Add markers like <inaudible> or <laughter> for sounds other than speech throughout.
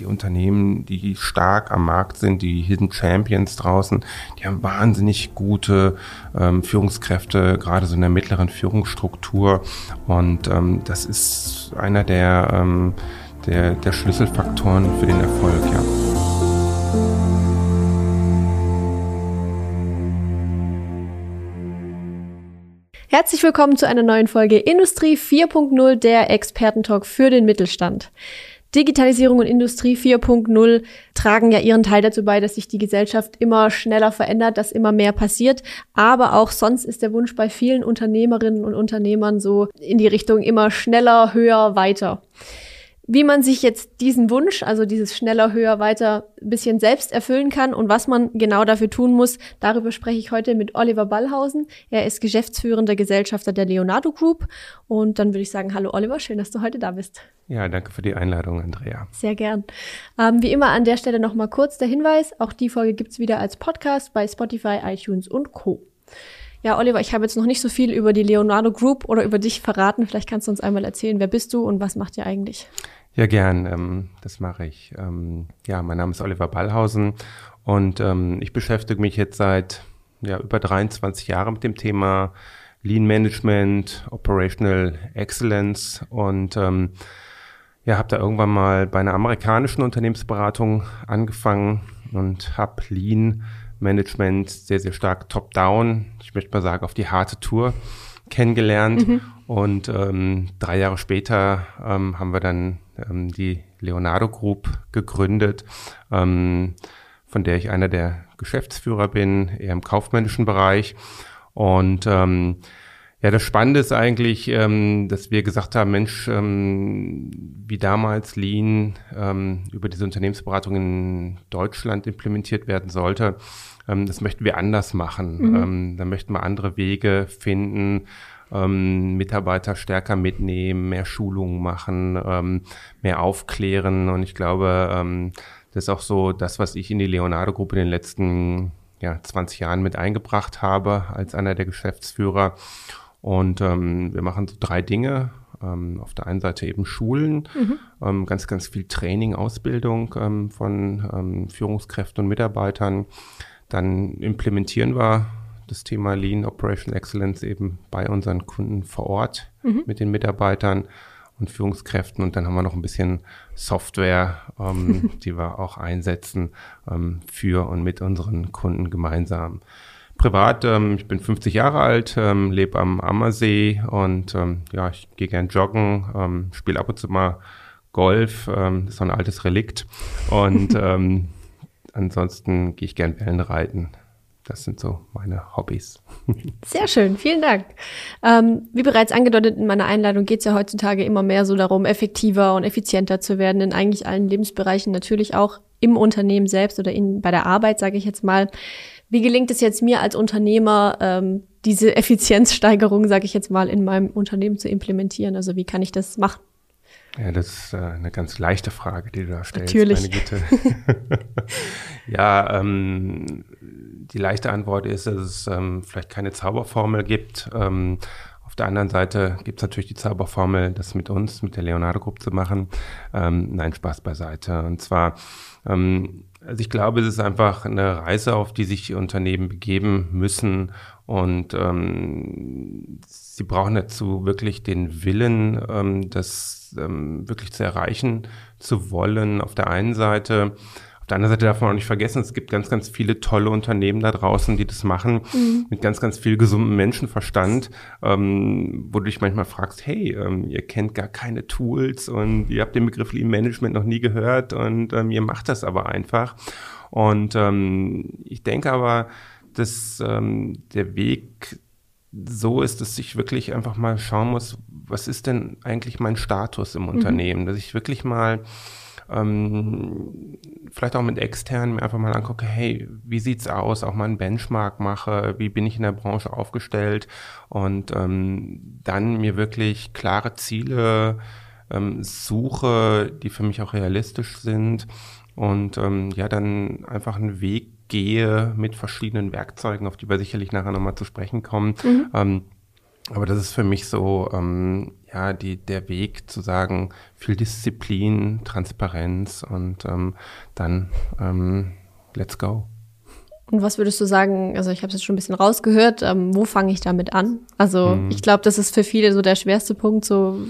Die Unternehmen, die stark am Markt sind, die Hidden Champions draußen, die haben wahnsinnig gute ähm, Führungskräfte, gerade so in der mittleren Führungsstruktur. Und ähm, das ist einer der, ähm, der, der Schlüsselfaktoren für den Erfolg, ja. Herzlich willkommen zu einer neuen Folge Industrie 4.0, der Expertentalk für den Mittelstand. Digitalisierung und Industrie 4.0 tragen ja ihren Teil dazu bei, dass sich die Gesellschaft immer schneller verändert, dass immer mehr passiert. Aber auch sonst ist der Wunsch bei vielen Unternehmerinnen und Unternehmern so in die Richtung immer schneller, höher, weiter. Wie man sich jetzt diesen Wunsch, also dieses schneller, höher, weiter, ein bisschen selbst erfüllen kann und was man genau dafür tun muss, darüber spreche ich heute mit Oliver Ballhausen. Er ist geschäftsführender Gesellschafter der Leonardo Group. Und dann würde ich sagen, hallo Oliver, schön, dass du heute da bist. Ja, danke für die Einladung, Andrea. Sehr gern. Ähm, wie immer an der Stelle nochmal kurz der Hinweis, auch die Folge gibt's wieder als Podcast bei Spotify, iTunes und Co. Ja, Oliver, ich habe jetzt noch nicht so viel über die Leonardo Group oder über dich verraten. Vielleicht kannst du uns einmal erzählen, wer bist du und was macht ihr eigentlich? Ja, gern. Ähm, das mache ich. Ähm, ja, mein Name ist Oliver Ballhausen und ähm, ich beschäftige mich jetzt seit ja, über 23 Jahren mit dem Thema Lean Management, Operational Excellence und ähm, ja, habe da irgendwann mal bei einer amerikanischen Unternehmensberatung angefangen und habe Lean Management sehr, sehr stark top-down, ich möchte mal sagen, auf die harte Tour kennengelernt. Mhm. Und ähm, drei Jahre später ähm, haben wir dann ähm, die Leonardo Group gegründet, ähm, von der ich einer der Geschäftsführer bin, eher im kaufmännischen Bereich. Und ähm, ja, das Spannende ist eigentlich, ähm, dass wir gesagt haben, Mensch, ähm, wie damals Lean ähm, über diese Unternehmensberatung in Deutschland implementiert werden sollte, ähm, das möchten wir anders machen. Mhm. Ähm, da möchten wir andere Wege finden, ähm, Mitarbeiter stärker mitnehmen, mehr Schulungen machen, mehr aufklären. Und ich glaube, das ist auch so das, was ich in die Leonardo-Gruppe in den letzten ja, 20 Jahren mit eingebracht habe als einer der Geschäftsführer. Und ähm, wir machen so drei Dinge. Ähm, auf der einen Seite eben Schulen, mhm. ähm, ganz, ganz viel Training, Ausbildung ähm, von ähm, Führungskräften und Mitarbeitern. Dann implementieren wir das Thema Lean Operation Excellence eben bei unseren Kunden vor Ort mhm. mit den Mitarbeitern und Führungskräften. Und dann haben wir noch ein bisschen Software, ähm, <laughs> die wir auch einsetzen ähm, für und mit unseren Kunden gemeinsam. Privat, ähm, ich bin 50 Jahre alt, ähm, lebe am Ammersee und ähm, ja, ich gehe gern joggen, ähm, spiele ab und zu mal Golf, ähm, das ist so ein altes Relikt. Und <laughs> ähm, ansonsten gehe ich gern Wellen reiten. Das sind so meine Hobbys. <laughs> Sehr schön, vielen Dank. Ähm, wie bereits angedeutet in meiner Einladung geht es ja heutzutage immer mehr so darum, effektiver und effizienter zu werden in eigentlich allen Lebensbereichen, natürlich auch im Unternehmen selbst oder in, bei der Arbeit, sage ich jetzt mal. Wie gelingt es jetzt mir als Unternehmer, ähm, diese Effizienzsteigerung, sage ich jetzt mal, in meinem Unternehmen zu implementieren? Also wie kann ich das machen? Ja, das ist äh, eine ganz leichte Frage, die du da stellst. Natürlich. Meine Güte. <laughs> ja, ähm, die leichte Antwort ist, dass es ähm, vielleicht keine Zauberformel gibt. Ähm, auf der anderen Seite gibt es natürlich die Zauberformel, das mit uns, mit der Leonardo Group zu machen. Ähm, nein, Spaß beiseite. Und zwar, ähm, also ich glaube, es ist einfach eine Reise, auf die sich Unternehmen begeben müssen und ähm, sie brauchen dazu wirklich den Willen, ähm, das ähm, wirklich zu erreichen zu wollen. Auf der einen Seite auf der anderen Seite darf man auch nicht vergessen, es gibt ganz, ganz viele tolle Unternehmen da draußen, die das machen, mhm. mit ganz, ganz viel gesundem Menschenverstand, ähm, wo du dich manchmal fragst, hey, ähm, ihr kennt gar keine Tools und ihr habt den Begriff Lean Management noch nie gehört und ähm, ihr macht das aber einfach. Und ähm, ich denke aber, dass ähm, der Weg so ist, dass ich wirklich einfach mal schauen muss, was ist denn eigentlich mein Status im mhm. Unternehmen, dass ich wirklich mal ähm, vielleicht auch mit externen mir einfach mal angucke, hey, wie sieht's aus, auch mal einen Benchmark mache, wie bin ich in der Branche aufgestellt? Und ähm, dann mir wirklich klare Ziele ähm, suche, die für mich auch realistisch sind. Und ähm, ja, dann einfach einen Weg gehe mit verschiedenen Werkzeugen, auf die wir sicherlich nachher nochmal zu sprechen kommen, mhm. ähm, aber das ist für mich so, ähm, ja, die, der Weg zu sagen, viel Disziplin, Transparenz und ähm, dann ähm, let's go. Und was würdest du sagen, also ich habe es jetzt schon ein bisschen rausgehört, ähm, wo fange ich damit an? Also mhm. ich glaube, das ist für viele so der schwerste Punkt, so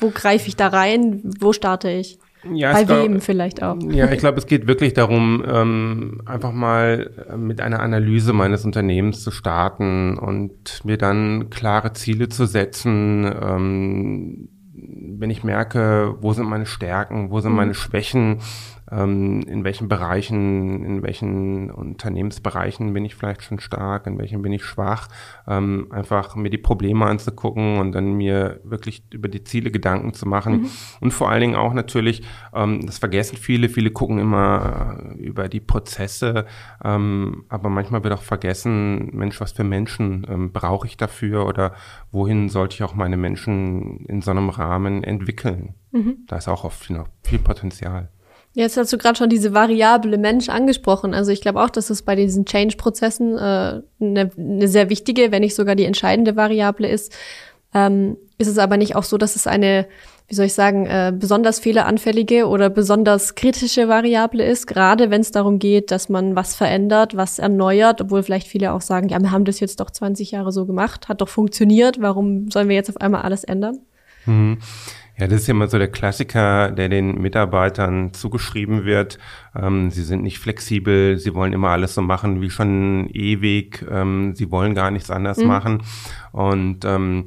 wo greife ich da rein, wo starte ich? Ja, Bei wem glaub, vielleicht auch. Ja, ich glaube, es geht wirklich darum, ähm, einfach mal äh, mit einer Analyse meines Unternehmens zu starten und mir dann klare Ziele zu setzen. Ähm, wenn ich merke, wo sind meine Stärken, wo sind mhm. meine Schwächen, in welchen Bereichen, in welchen Unternehmensbereichen bin ich vielleicht schon stark, in welchen bin ich schwach, ähm, einfach mir die Probleme anzugucken und dann mir wirklich über die Ziele Gedanken zu machen mhm. und vor allen Dingen auch natürlich, ähm, das vergessen viele, viele gucken immer äh, über die Prozesse, ähm, aber manchmal wird auch vergessen, Mensch, was für Menschen ähm, brauche ich dafür oder wohin sollte ich auch meine Menschen in so einem Rahmen entwickeln? Mhm. Da ist auch oft noch viel Potenzial. Jetzt hast du gerade schon diese variable Mensch angesprochen. Also ich glaube auch, dass es bei diesen Change-Prozessen äh, eine, eine sehr wichtige, wenn nicht sogar die entscheidende Variable ist. Ähm, ist es aber nicht auch so, dass es eine, wie soll ich sagen, äh, besonders fehleranfällige oder besonders kritische Variable ist, gerade wenn es darum geht, dass man was verändert, was erneuert, obwohl vielleicht viele auch sagen, ja, wir haben das jetzt doch 20 Jahre so gemacht, hat doch funktioniert, warum sollen wir jetzt auf einmal alles ändern? Mhm. Ja, das ist ja immer so der Klassiker, der den Mitarbeitern zugeschrieben wird. Ähm, sie sind nicht flexibel, sie wollen immer alles so machen wie schon ewig, ähm, sie wollen gar nichts anders mhm. machen. Und ähm,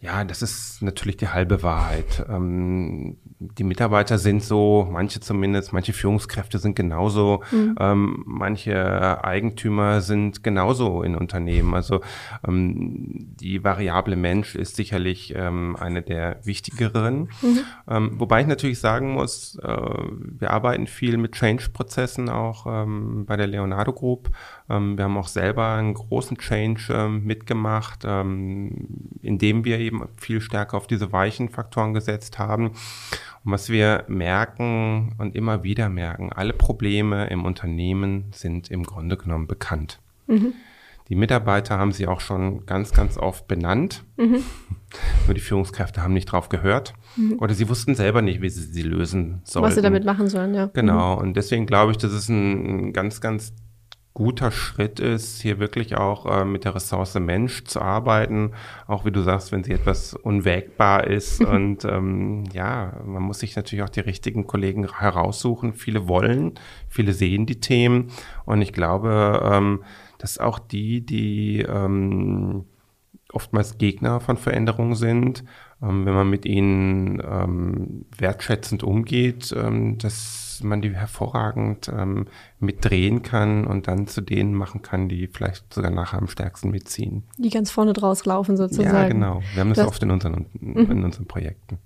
ja, das ist natürlich die halbe Wahrheit. Ähm, die Mitarbeiter sind so, manche zumindest, manche Führungskräfte sind genauso, mhm. ähm, manche Eigentümer sind genauso in Unternehmen. Also ähm, die Variable Mensch ist sicherlich ähm, eine der wichtigeren. Mhm. Ähm, wobei ich natürlich sagen muss, äh, wir arbeiten viel mit Change-Prozessen auch ähm, bei der Leonardo Group. Ähm, wir haben auch selber einen großen Change ähm, mitgemacht, ähm, indem wir eben viel stärker auf diese weichen Faktoren gesetzt haben. Und was wir merken und immer wieder merken, alle Probleme im Unternehmen sind im Grunde genommen bekannt. Mhm. Die Mitarbeiter haben sie auch schon ganz, ganz oft benannt. Mhm. <laughs> Nur die Führungskräfte haben nicht drauf gehört. Mhm. Oder sie wussten selber nicht, wie sie sie lösen sollen. Was sie damit machen sollen, ja. Genau. Mhm. Und deswegen glaube ich, das ist ein ganz, ganz guter Schritt ist, hier wirklich auch äh, mit der Ressource Mensch zu arbeiten. Auch wie du sagst, wenn sie etwas unwägbar ist. und ähm, ja, man muss sich natürlich auch die richtigen Kollegen heraussuchen. Viele wollen, viele sehen die Themen. Und ich glaube, ähm, dass auch die, die ähm, oftmals Gegner von Veränderungen sind, ähm, wenn man mit ihnen ähm, wertschätzend umgeht, ähm, dass man die hervorragend ähm, mitdrehen kann und dann zu denen machen kann, die vielleicht sogar nachher am stärksten mitziehen. Die ganz vorne draus laufen sozusagen. Ja, genau. Wir haben das, das oft in unseren, mhm. in unseren Projekten.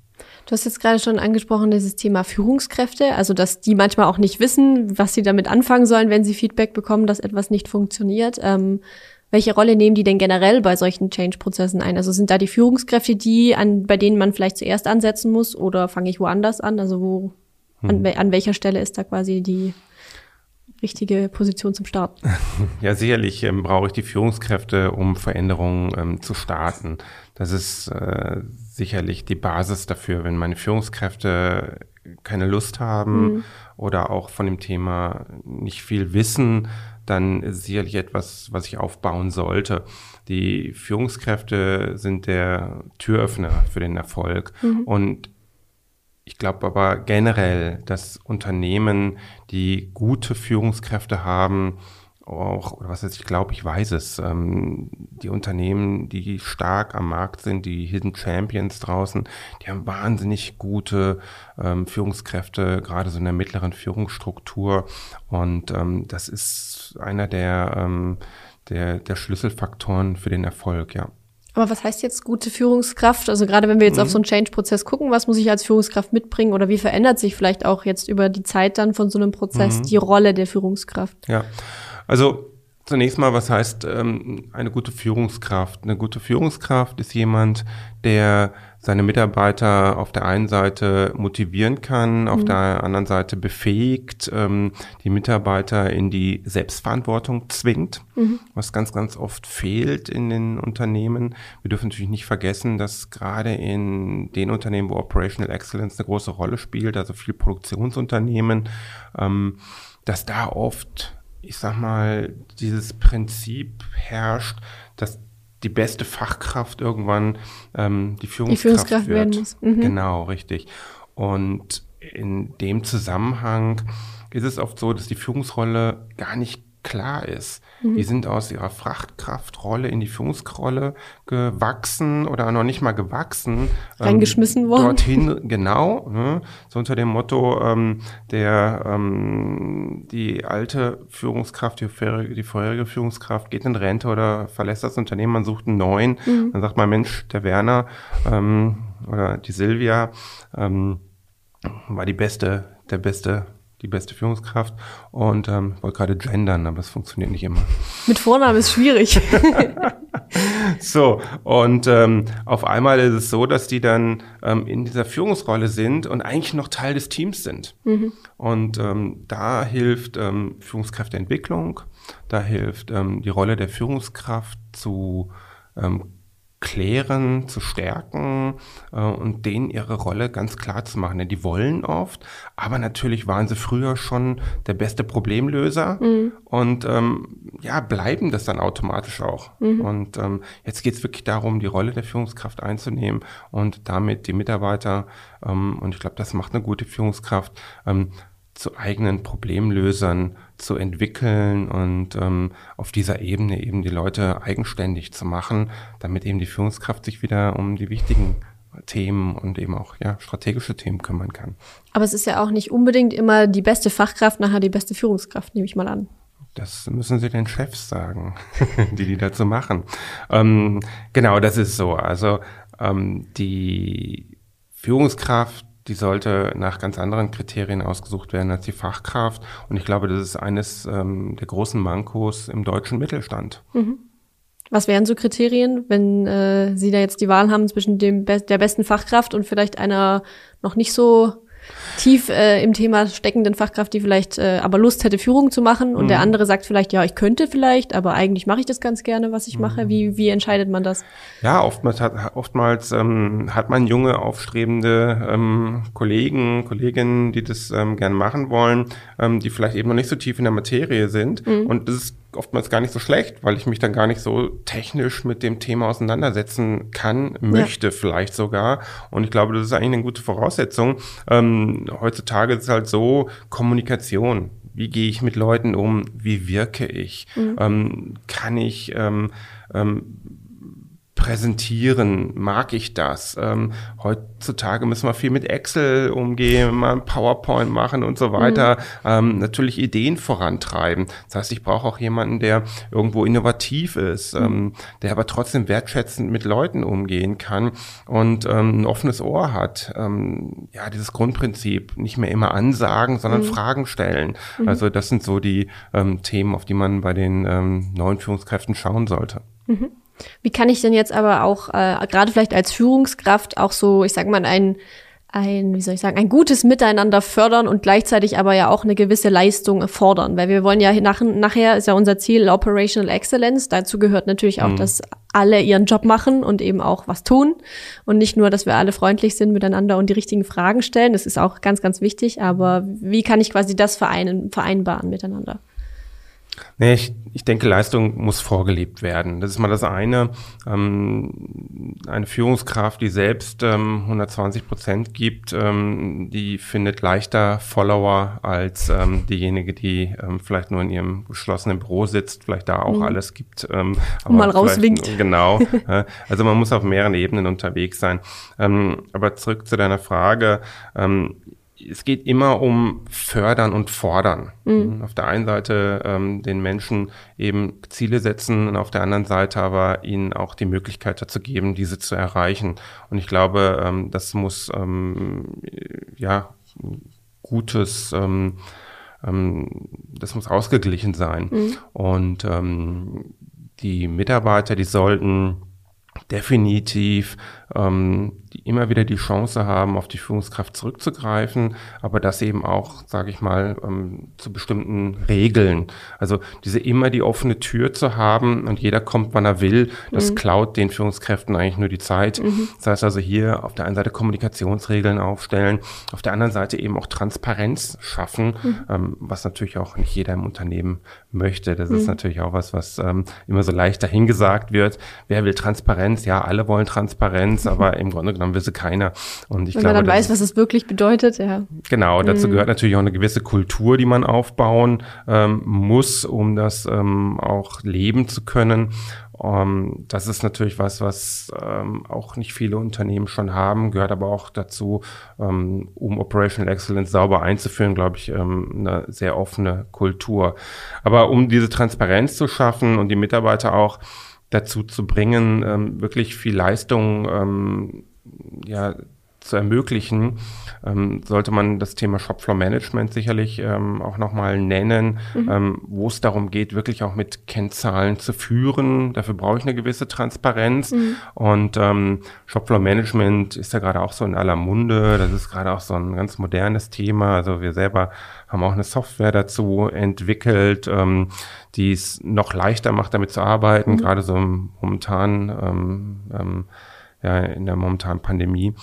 Du hast jetzt gerade schon angesprochen, dieses Thema Führungskräfte, also dass die manchmal auch nicht wissen, was sie damit anfangen sollen, wenn sie Feedback bekommen, dass etwas nicht funktioniert. Ähm, welche Rolle nehmen die denn generell bei solchen Change-Prozessen ein? Also sind da die Führungskräfte die, an, bei denen man vielleicht zuerst ansetzen muss oder fange ich woanders an? Also wo, an, hm. an welcher Stelle ist da quasi die richtige Position zum Start? <laughs> Ja, sicherlich ähm, brauche ich die Führungskräfte, um Veränderungen ähm, zu starten. Das ist äh, sicherlich die Basis dafür. Wenn meine Führungskräfte keine Lust haben mhm. oder auch von dem Thema nicht viel wissen, dann ist sicherlich etwas, was ich aufbauen sollte. Die Führungskräfte sind der Türöffner für den Erfolg. Mhm. Und ich glaube aber generell, dass Unternehmen, die gute Führungskräfte haben, auch, oder was heißt, ich glaube, ich weiß es, ähm, die Unternehmen, die stark am Markt sind, die Hidden Champions draußen, die haben wahnsinnig gute ähm, Führungskräfte, gerade so in der mittleren Führungsstruktur. Und ähm, das ist einer der, ähm, der, der Schlüsselfaktoren für den Erfolg, ja. Aber was heißt jetzt gute Führungskraft? Also gerade wenn wir jetzt mhm. auf so einen Change-Prozess gucken, was muss ich als Führungskraft mitbringen oder wie verändert sich vielleicht auch jetzt über die Zeit dann von so einem Prozess mhm. die Rolle der Führungskraft? Ja, also Zunächst mal, was heißt ähm, eine gute Führungskraft? Eine gute Führungskraft ist jemand, der seine Mitarbeiter auf der einen Seite motivieren kann, mhm. auf der anderen Seite befähigt, ähm, die Mitarbeiter in die Selbstverantwortung zwingt, mhm. was ganz, ganz oft fehlt in den Unternehmen. Wir dürfen natürlich nicht vergessen, dass gerade in den Unternehmen, wo Operational Excellence eine große Rolle spielt, also viel Produktionsunternehmen, ähm, dass da oft ich sag mal, dieses Prinzip herrscht, dass die beste Fachkraft irgendwann ähm, die, Führungskraft die Führungskraft wird. werden muss. Mhm. Genau, richtig. Und in dem Zusammenhang ist es oft so, dass die Führungsrolle gar nicht klar ist. Mhm. Die sind aus ihrer Frachtkraftrolle in die Führungsrolle gewachsen oder noch nicht mal gewachsen. Ähm, Reingeschmissen ähm, worden. Dorthin, genau. Ne, so unter dem Motto, ähm, der, ähm, die alte Führungskraft, die vorherige, die vorherige Führungskraft geht in Rente oder verlässt das Unternehmen, man sucht einen neuen. Mhm. Dann sagt man, Mensch, der Werner ähm, oder die Silvia ähm, war die beste, der beste die beste Führungskraft und ähm, wollte gerade gendern, aber es funktioniert nicht immer. Mit Vornamen ist schwierig. <laughs> so, und ähm, auf einmal ist es so, dass die dann ähm, in dieser Führungsrolle sind und eigentlich noch Teil des Teams sind. Mhm. Und ähm, da hilft ähm, Führungskräfteentwicklung, da hilft ähm, die Rolle der Führungskraft zu ähm, klären, zu stärken äh, und denen ihre Rolle ganz klar zu machen. Denn die wollen oft, aber natürlich waren sie früher schon der beste Problemlöser mhm. und ähm, ja, bleiben das dann automatisch auch. Mhm. Und ähm, jetzt geht es wirklich darum, die Rolle der Führungskraft einzunehmen und damit die Mitarbeiter, ähm, und ich glaube, das macht eine gute Führungskraft, ähm, zu eigenen Problemlösern zu entwickeln und ähm, auf dieser Ebene eben die Leute eigenständig zu machen, damit eben die Führungskraft sich wieder um die wichtigen Themen und eben auch ja, strategische Themen kümmern kann. Aber es ist ja auch nicht unbedingt immer die beste Fachkraft nachher die beste Führungskraft, nehme ich mal an. Das müssen Sie den Chefs sagen, <laughs> die die dazu machen. Ähm, genau, das ist so. Also ähm, die Führungskraft die sollte nach ganz anderen Kriterien ausgesucht werden als die Fachkraft. Und ich glaube, das ist eines ähm, der großen Mankos im deutschen Mittelstand. Mhm. Was wären so Kriterien, wenn äh, Sie da jetzt die Wahl haben zwischen dem Be der besten Fachkraft und vielleicht einer noch nicht so tief äh, im Thema steckenden Fachkraft, die vielleicht äh, aber Lust hätte, Führung zu machen und mhm. der andere sagt vielleicht, ja, ich könnte vielleicht, aber eigentlich mache ich das ganz gerne, was ich mache. Wie, wie entscheidet man das? Ja, oftmals hat, oftmals, ähm, hat man junge, aufstrebende ähm, Kollegen, Kolleginnen, die das ähm, gerne machen wollen, ähm, die vielleicht eben noch nicht so tief in der Materie sind. Mhm. Und das ist oftmals gar nicht so schlecht, weil ich mich dann gar nicht so technisch mit dem Thema auseinandersetzen kann, möchte ja. vielleicht sogar. Und ich glaube, das ist eigentlich eine gute Voraussetzung. Ähm, heutzutage ist es halt so, Kommunikation. Wie gehe ich mit Leuten um? Wie wirke ich? Mhm. Ähm, kann ich ähm, ähm, präsentieren, mag ich das. Ähm, heutzutage müssen wir viel mit Excel umgehen, mal PowerPoint machen und so weiter. Mhm. Ähm, natürlich Ideen vorantreiben. Das heißt, ich brauche auch jemanden, der irgendwo innovativ ist, mhm. ähm, der aber trotzdem wertschätzend mit Leuten umgehen kann und ähm, ein offenes Ohr hat. Ähm, ja, dieses Grundprinzip, nicht mehr immer ansagen, sondern mhm. Fragen stellen. Mhm. Also das sind so die ähm, Themen, auf die man bei den neuen Führungskräften schauen sollte. Wie kann ich denn jetzt aber auch, äh, gerade vielleicht als Führungskraft, auch so, ich sag mal, ein, ein, wie soll ich sagen, ein gutes Miteinander fördern und gleichzeitig aber ja auch eine gewisse Leistung fordern. Weil wir wollen ja nach, nachher ist ja unser Ziel Operational Excellence. Dazu gehört natürlich auch, mhm. dass alle ihren Job machen und eben auch was tun. Und nicht nur, dass wir alle freundlich sind miteinander und die richtigen Fragen stellen. Das ist auch ganz, ganz wichtig. Aber wie kann ich quasi das vereinen, vereinbaren miteinander? Nee, ich, ich denke, Leistung muss vorgelebt werden. Das ist mal das eine. Ähm, eine Führungskraft, die selbst ähm, 120 Prozent gibt, ähm, die findet leichter Follower als ähm, diejenige, die ähm, vielleicht nur in ihrem geschlossenen Büro sitzt, vielleicht da auch mhm. alles gibt. Ähm, aber mal rauswinkt. Genau. also man muss auf mehreren Ebenen unterwegs sein. Ähm, aber zurück zu deiner Frage. Es geht immer um Fördern und Fordern. Mhm. Auf der einen Seite ähm, den Menschen eben Ziele setzen und auf der anderen Seite aber ihnen auch die Möglichkeit dazu geben, diese zu erreichen. Und ich glaube, ähm, das muss ähm, ja gutes ähm, ähm, das muss ausgeglichen sein. Mhm. Und ähm, die Mitarbeiter, die sollten definitiv ähm, die immer wieder die Chance haben, auf die Führungskraft zurückzugreifen, aber das eben auch, sage ich mal, ähm, zu bestimmten Regeln. Also diese immer die offene Tür zu haben und jeder kommt, wann er will, das mhm. klaut den Führungskräften eigentlich nur die Zeit. Mhm. Das heißt also hier auf der einen Seite Kommunikationsregeln aufstellen, auf der anderen Seite eben auch Transparenz schaffen, mhm. ähm, was natürlich auch nicht jeder im Unternehmen möchte. Das ist mhm. natürlich auch was, was ähm, immer so leicht dahingesagt wird. Wer will Transparenz? Ja, alle wollen Transparenz, <laughs> aber im Grunde will sie keiner. Und ich Wenn glaube, man dann weiß, was es wirklich bedeutet, ja. Genau, dazu mhm. gehört natürlich auch eine gewisse Kultur, die man aufbauen ähm, muss, um das ähm, auch leben zu können. Um, ähm, das ist natürlich was, was ähm, auch nicht viele Unternehmen schon haben, gehört aber auch dazu, ähm, um Operational Excellence sauber einzuführen, glaube ich, ähm, eine sehr offene Kultur. Aber um diese Transparenz zu schaffen und die Mitarbeiter auch dazu zu bringen, ähm, wirklich viel Leistung ähm, ja, zu ermöglichen, ähm, sollte man das Thema Shopfloor Management sicherlich ähm, auch nochmal nennen, mhm. ähm, wo es darum geht, wirklich auch mit Kennzahlen zu führen. Dafür brauche ich eine gewisse Transparenz. Mhm. Und ähm, Shopfloor Management ist ja gerade auch so in aller Munde. Das ist gerade auch so ein ganz modernes Thema. Also wir selber haben auch eine Software dazu entwickelt, ähm, die es noch leichter macht, damit zu arbeiten, mhm. gerade so momentan ähm, ähm, ja, in der momentanen Pandemie.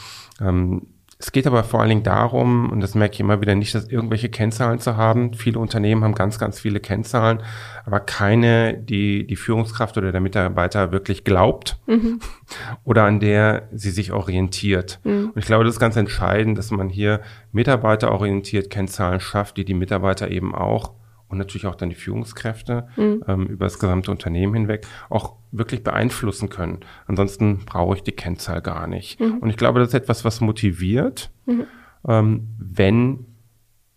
Ähm, es geht aber vor allen Dingen darum, und das merke ich immer wieder nicht, dass irgendwelche Kennzahlen zu haben. Viele Unternehmen haben ganz, ganz viele Kennzahlen, aber keine, die die Führungskraft oder der Mitarbeiter wirklich glaubt mhm. <laughs> oder an der sie sich orientiert. Mhm. Und ich glaube, das ist ganz entscheidend, dass man hier mitarbeiterorientiert Kennzahlen schafft, die die Mitarbeiter eben auch und natürlich auch dann die Führungskräfte mhm. ähm, über das gesamte Unternehmen hinweg auch wirklich beeinflussen können. Ansonsten brauche ich die Kennzahl gar nicht. Mhm. Und ich glaube, das ist etwas, was motiviert, mhm. ähm, wenn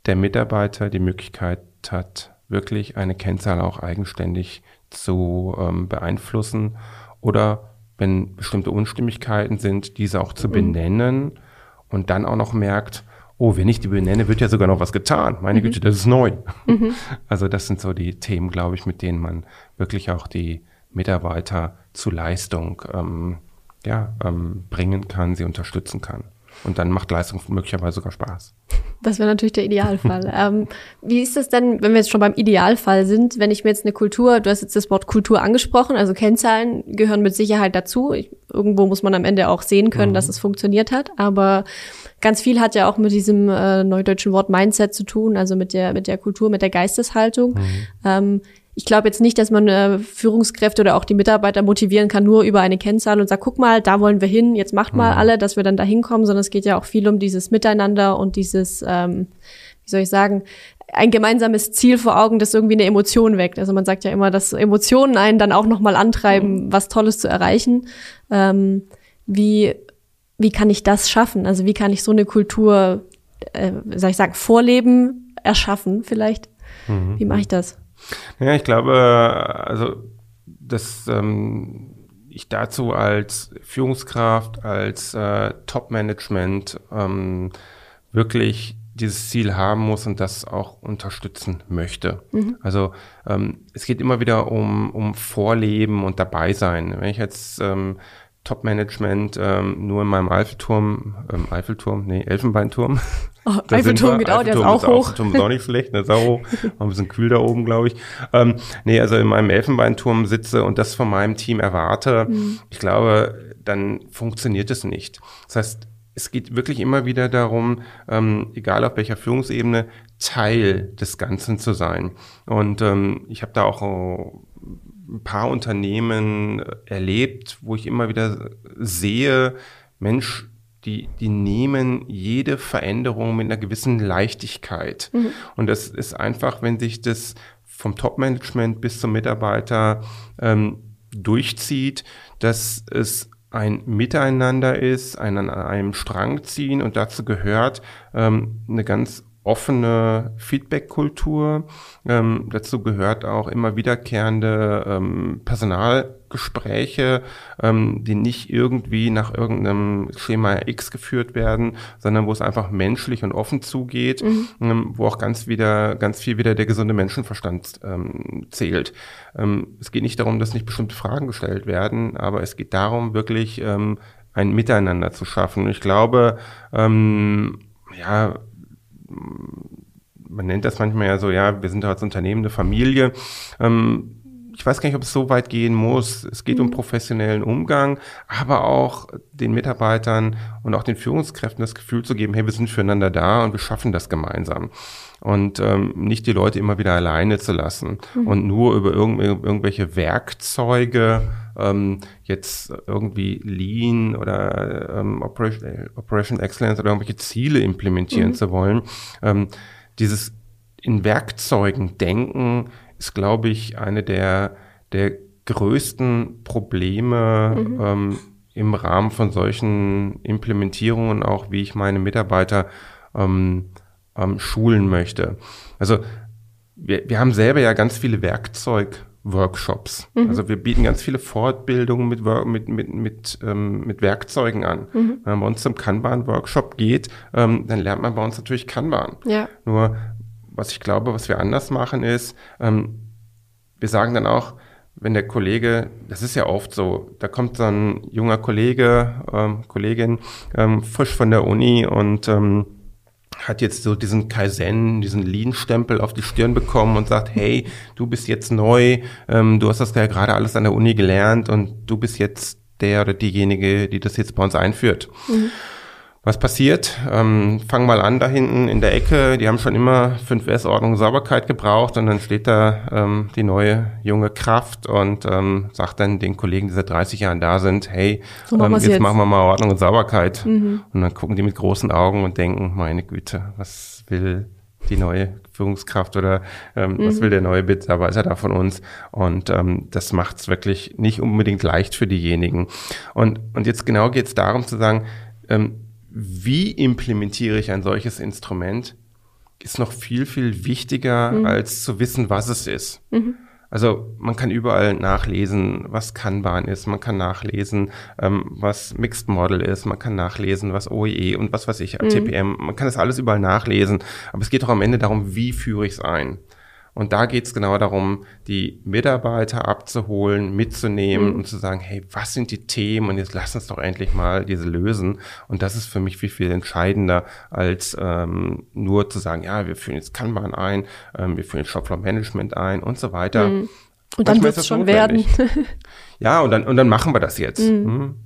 der Mitarbeiter die Möglichkeit hat, wirklich eine Kennzahl auch eigenständig zu ähm, beeinflussen oder wenn bestimmte Unstimmigkeiten sind, diese auch zu mhm. benennen und dann auch noch merkt, oh, wenn ich die benenne, wird ja sogar noch was getan. Meine mhm. Güte, das ist neu. Mhm. <laughs> Also das sind so die Themen, glaube ich, mit denen man wirklich auch die Mitarbeiter zu Leistung ähm, ja, ähm, bringen kann, sie unterstützen kann. Und dann macht Leistung möglicherweise sogar Spaß. Das wäre natürlich der Idealfall. <laughs> ähm, wie ist das denn, wenn wir jetzt schon beim Idealfall sind, wenn ich mir jetzt eine Kultur, du hast jetzt das Wort Kultur angesprochen, also Kennzahlen gehören mit Sicherheit dazu. Ich, irgendwo muss man am Ende auch sehen können, mhm. dass es funktioniert hat. Aber ganz viel hat ja auch mit diesem äh, neudeutschen Wort Mindset zu tun, also mit der, mit der Kultur, mit der Geisteshaltung. Mhm. Ähm, ich glaube jetzt nicht, dass man äh, Führungskräfte oder auch die Mitarbeiter motivieren kann, nur über eine Kennzahl und sagt, guck mal, da wollen wir hin, jetzt macht mal mhm. alle, dass wir dann da hinkommen, sondern es geht ja auch viel um dieses Miteinander und dieses, ähm, wie soll ich sagen, ein gemeinsames Ziel vor Augen, das irgendwie eine Emotion weckt. Also man sagt ja immer, dass Emotionen einen dann auch nochmal antreiben, mhm. was Tolles zu erreichen. Ähm, wie, wie kann ich das schaffen? Also wie kann ich so eine Kultur, äh, soll ich sagen, vorleben, erschaffen vielleicht? Mhm. Wie mache ich das? Ja, ich glaube, also, dass ähm, ich dazu als Führungskraft, als äh, Top-Management ähm, wirklich dieses Ziel haben muss und das auch unterstützen möchte. Mhm. Also ähm, es geht immer wieder um, um Vorleben und dabei sein. Wenn ich jetzt ähm, Top-Management ähm, nur in meinem Eiffelturm, ähm, Eiffelturm, nee, Elfenbeinturm. Oh, <laughs> Eiffelturm geht auch, der ist auch hoch. Eiffelturm ist auch nicht schlecht, der ist auch hoch. <laughs> ein bisschen kühl da oben, glaube ich. Ähm, nee, also in meinem Elfenbeinturm sitze und das von meinem Team erwarte, mhm. ich glaube, dann funktioniert es nicht. Das heißt, es geht wirklich immer wieder darum, ähm, egal auf welcher Führungsebene, Teil des Ganzen zu sein. Und ähm, ich habe da auch ein paar Unternehmen erlebt, wo ich immer wieder sehe, Mensch, die, die nehmen jede Veränderung mit einer gewissen Leichtigkeit. Mhm. Und das ist einfach, wenn sich das vom Top-Management bis zum Mitarbeiter ähm, durchzieht, dass es ein Miteinander ist, ein an einem Strang ziehen und dazu gehört ähm, eine ganz offene Feedback-Kultur. Ähm, dazu gehört auch immer wiederkehrende ähm, Personalgespräche, ähm, die nicht irgendwie nach irgendeinem Schema X geführt werden, sondern wo es einfach menschlich und offen zugeht, mhm. ähm, wo auch ganz wieder, ganz viel wieder der gesunde Menschenverstand ähm, zählt. Ähm, es geht nicht darum, dass nicht bestimmte Fragen gestellt werden, aber es geht darum, wirklich ein Miteinander zu schaffen. Ich glaube, ja, man nennt das manchmal ja so, ja, wir sind als Unternehmen eine Familie. Ähm, ich weiß gar nicht, ob es so weit gehen muss. Es geht mhm. um professionellen Umgang, aber auch den Mitarbeitern und auch den Führungskräften das Gefühl zu geben, hey, wir sind füreinander da und wir schaffen das gemeinsam. Und ähm, nicht die Leute immer wieder alleine zu lassen mhm. und nur über irgendw irgendwelche Werkzeuge ähm, jetzt irgendwie Lean oder ähm, Operation, Operation Excellence oder irgendwelche Ziele implementieren mhm. zu wollen. Ähm, dieses in Werkzeugen denken ist, glaube ich, eine der, der größten Probleme mhm. ähm, im Rahmen von solchen Implementierungen, auch wie ich meine Mitarbeiter ähm, ähm, schulen möchte. Also wir, wir haben selber ja ganz viele Werkzeug Workshops. Mhm. Also wir bieten ganz viele Fortbildungen mit, mit, mit, mit, ähm, mit Werkzeugen an. Mhm. Wenn man bei uns zum Kanban-Workshop geht, ähm, dann lernt man bei uns natürlich Kanban. Ja. Nur, was ich glaube, was wir anders machen, ist, ähm, wir sagen dann auch, wenn der Kollege, das ist ja oft so, da kommt so ein junger Kollege, ähm, Kollegin, ähm, frisch von der Uni und ähm, hat jetzt so diesen Kaizen, diesen Lean-Stempel auf die Stirn bekommen und sagt, hey, du bist jetzt neu, ähm, du hast das ja gerade alles an der Uni gelernt und du bist jetzt der oder diejenige, die das jetzt bei uns einführt. Mhm. Was passiert? Ähm, fang mal an da hinten in der Ecke. Die haben schon immer 5S-Ordnung Sauberkeit gebraucht und dann steht da ähm, die neue junge Kraft und ähm, sagt dann den Kollegen, die seit 30 Jahren da sind, hey, so ähm, jetzt, jetzt, machen wir mal Ordnung und Sauberkeit. Mhm. Und dann gucken die mit großen Augen und denken, meine Güte, was will die neue Führungskraft oder ähm, mhm. was will der neue Mitarbeiter da von uns? Und ähm, das macht es wirklich nicht unbedingt leicht für diejenigen. Und, und jetzt genau geht es darum zu sagen, ähm, wie implementiere ich ein solches Instrument, ist noch viel, viel wichtiger, mhm. als zu wissen, was es ist. Mhm. Also man kann überall nachlesen, was Kanban ist, man kann nachlesen, ähm, was Mixed Model ist, man kann nachlesen, was OEE und was weiß ich, mhm. TPM, man kann das alles überall nachlesen, aber es geht doch am Ende darum, wie führe ich es ein. Und da geht es genau darum, die Mitarbeiter abzuholen, mitzunehmen mhm. und zu sagen, hey, was sind die Themen? Und jetzt lass uns doch endlich mal diese lösen. Und das ist für mich viel, viel entscheidender, als ähm, nur zu sagen, ja, wir führen jetzt Kanban ein, ähm, wir führen Shopfloor Management ein und so weiter. Mhm. Und dann wird es schon notwendig. werden. <laughs> ja, und dann, und dann machen wir das jetzt. Mhm.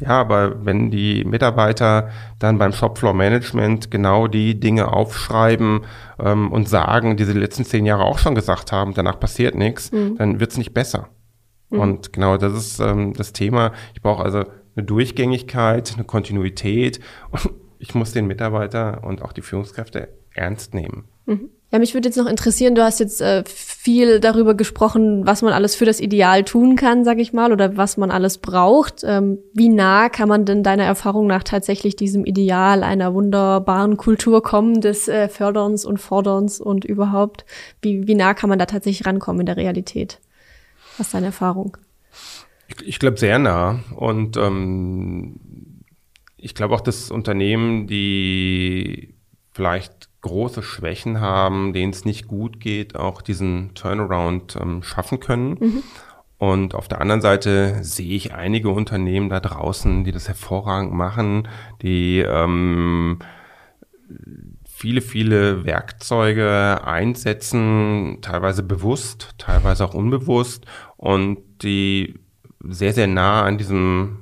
Ja, aber wenn die Mitarbeiter dann beim Shopfloor Management genau die Dinge aufschreiben ähm, und sagen, die sie die letzten zehn Jahre auch schon gesagt haben, danach passiert nichts, mhm. dann wird's nicht besser. Mhm. Und genau das ist ähm, das Thema. Ich brauche also eine Durchgängigkeit, eine Kontinuität und ich muss den Mitarbeiter und auch die Führungskräfte ernst nehmen. Mhm. Ja, mich würde jetzt noch interessieren, du hast jetzt äh, viel darüber gesprochen, was man alles für das Ideal tun kann, sag ich mal, oder was man alles braucht. Ähm, wie nah kann man denn deiner Erfahrung nach tatsächlich diesem Ideal einer wunderbaren Kultur kommen, des äh, Förderns und Forderns und überhaupt? Wie, wie nah kann man da tatsächlich rankommen in der Realität? Was ist deine Erfahrung? Ich, ich glaube sehr nah. Und ähm, ich glaube auch, dass Unternehmen, die vielleicht große Schwächen haben, denen es nicht gut geht, auch diesen Turnaround ähm, schaffen können. Mhm. Und auf der anderen Seite sehe ich einige Unternehmen da draußen, die das hervorragend machen, die ähm, viele, viele Werkzeuge einsetzen, teilweise bewusst, teilweise auch unbewusst und die sehr, sehr nah an diesem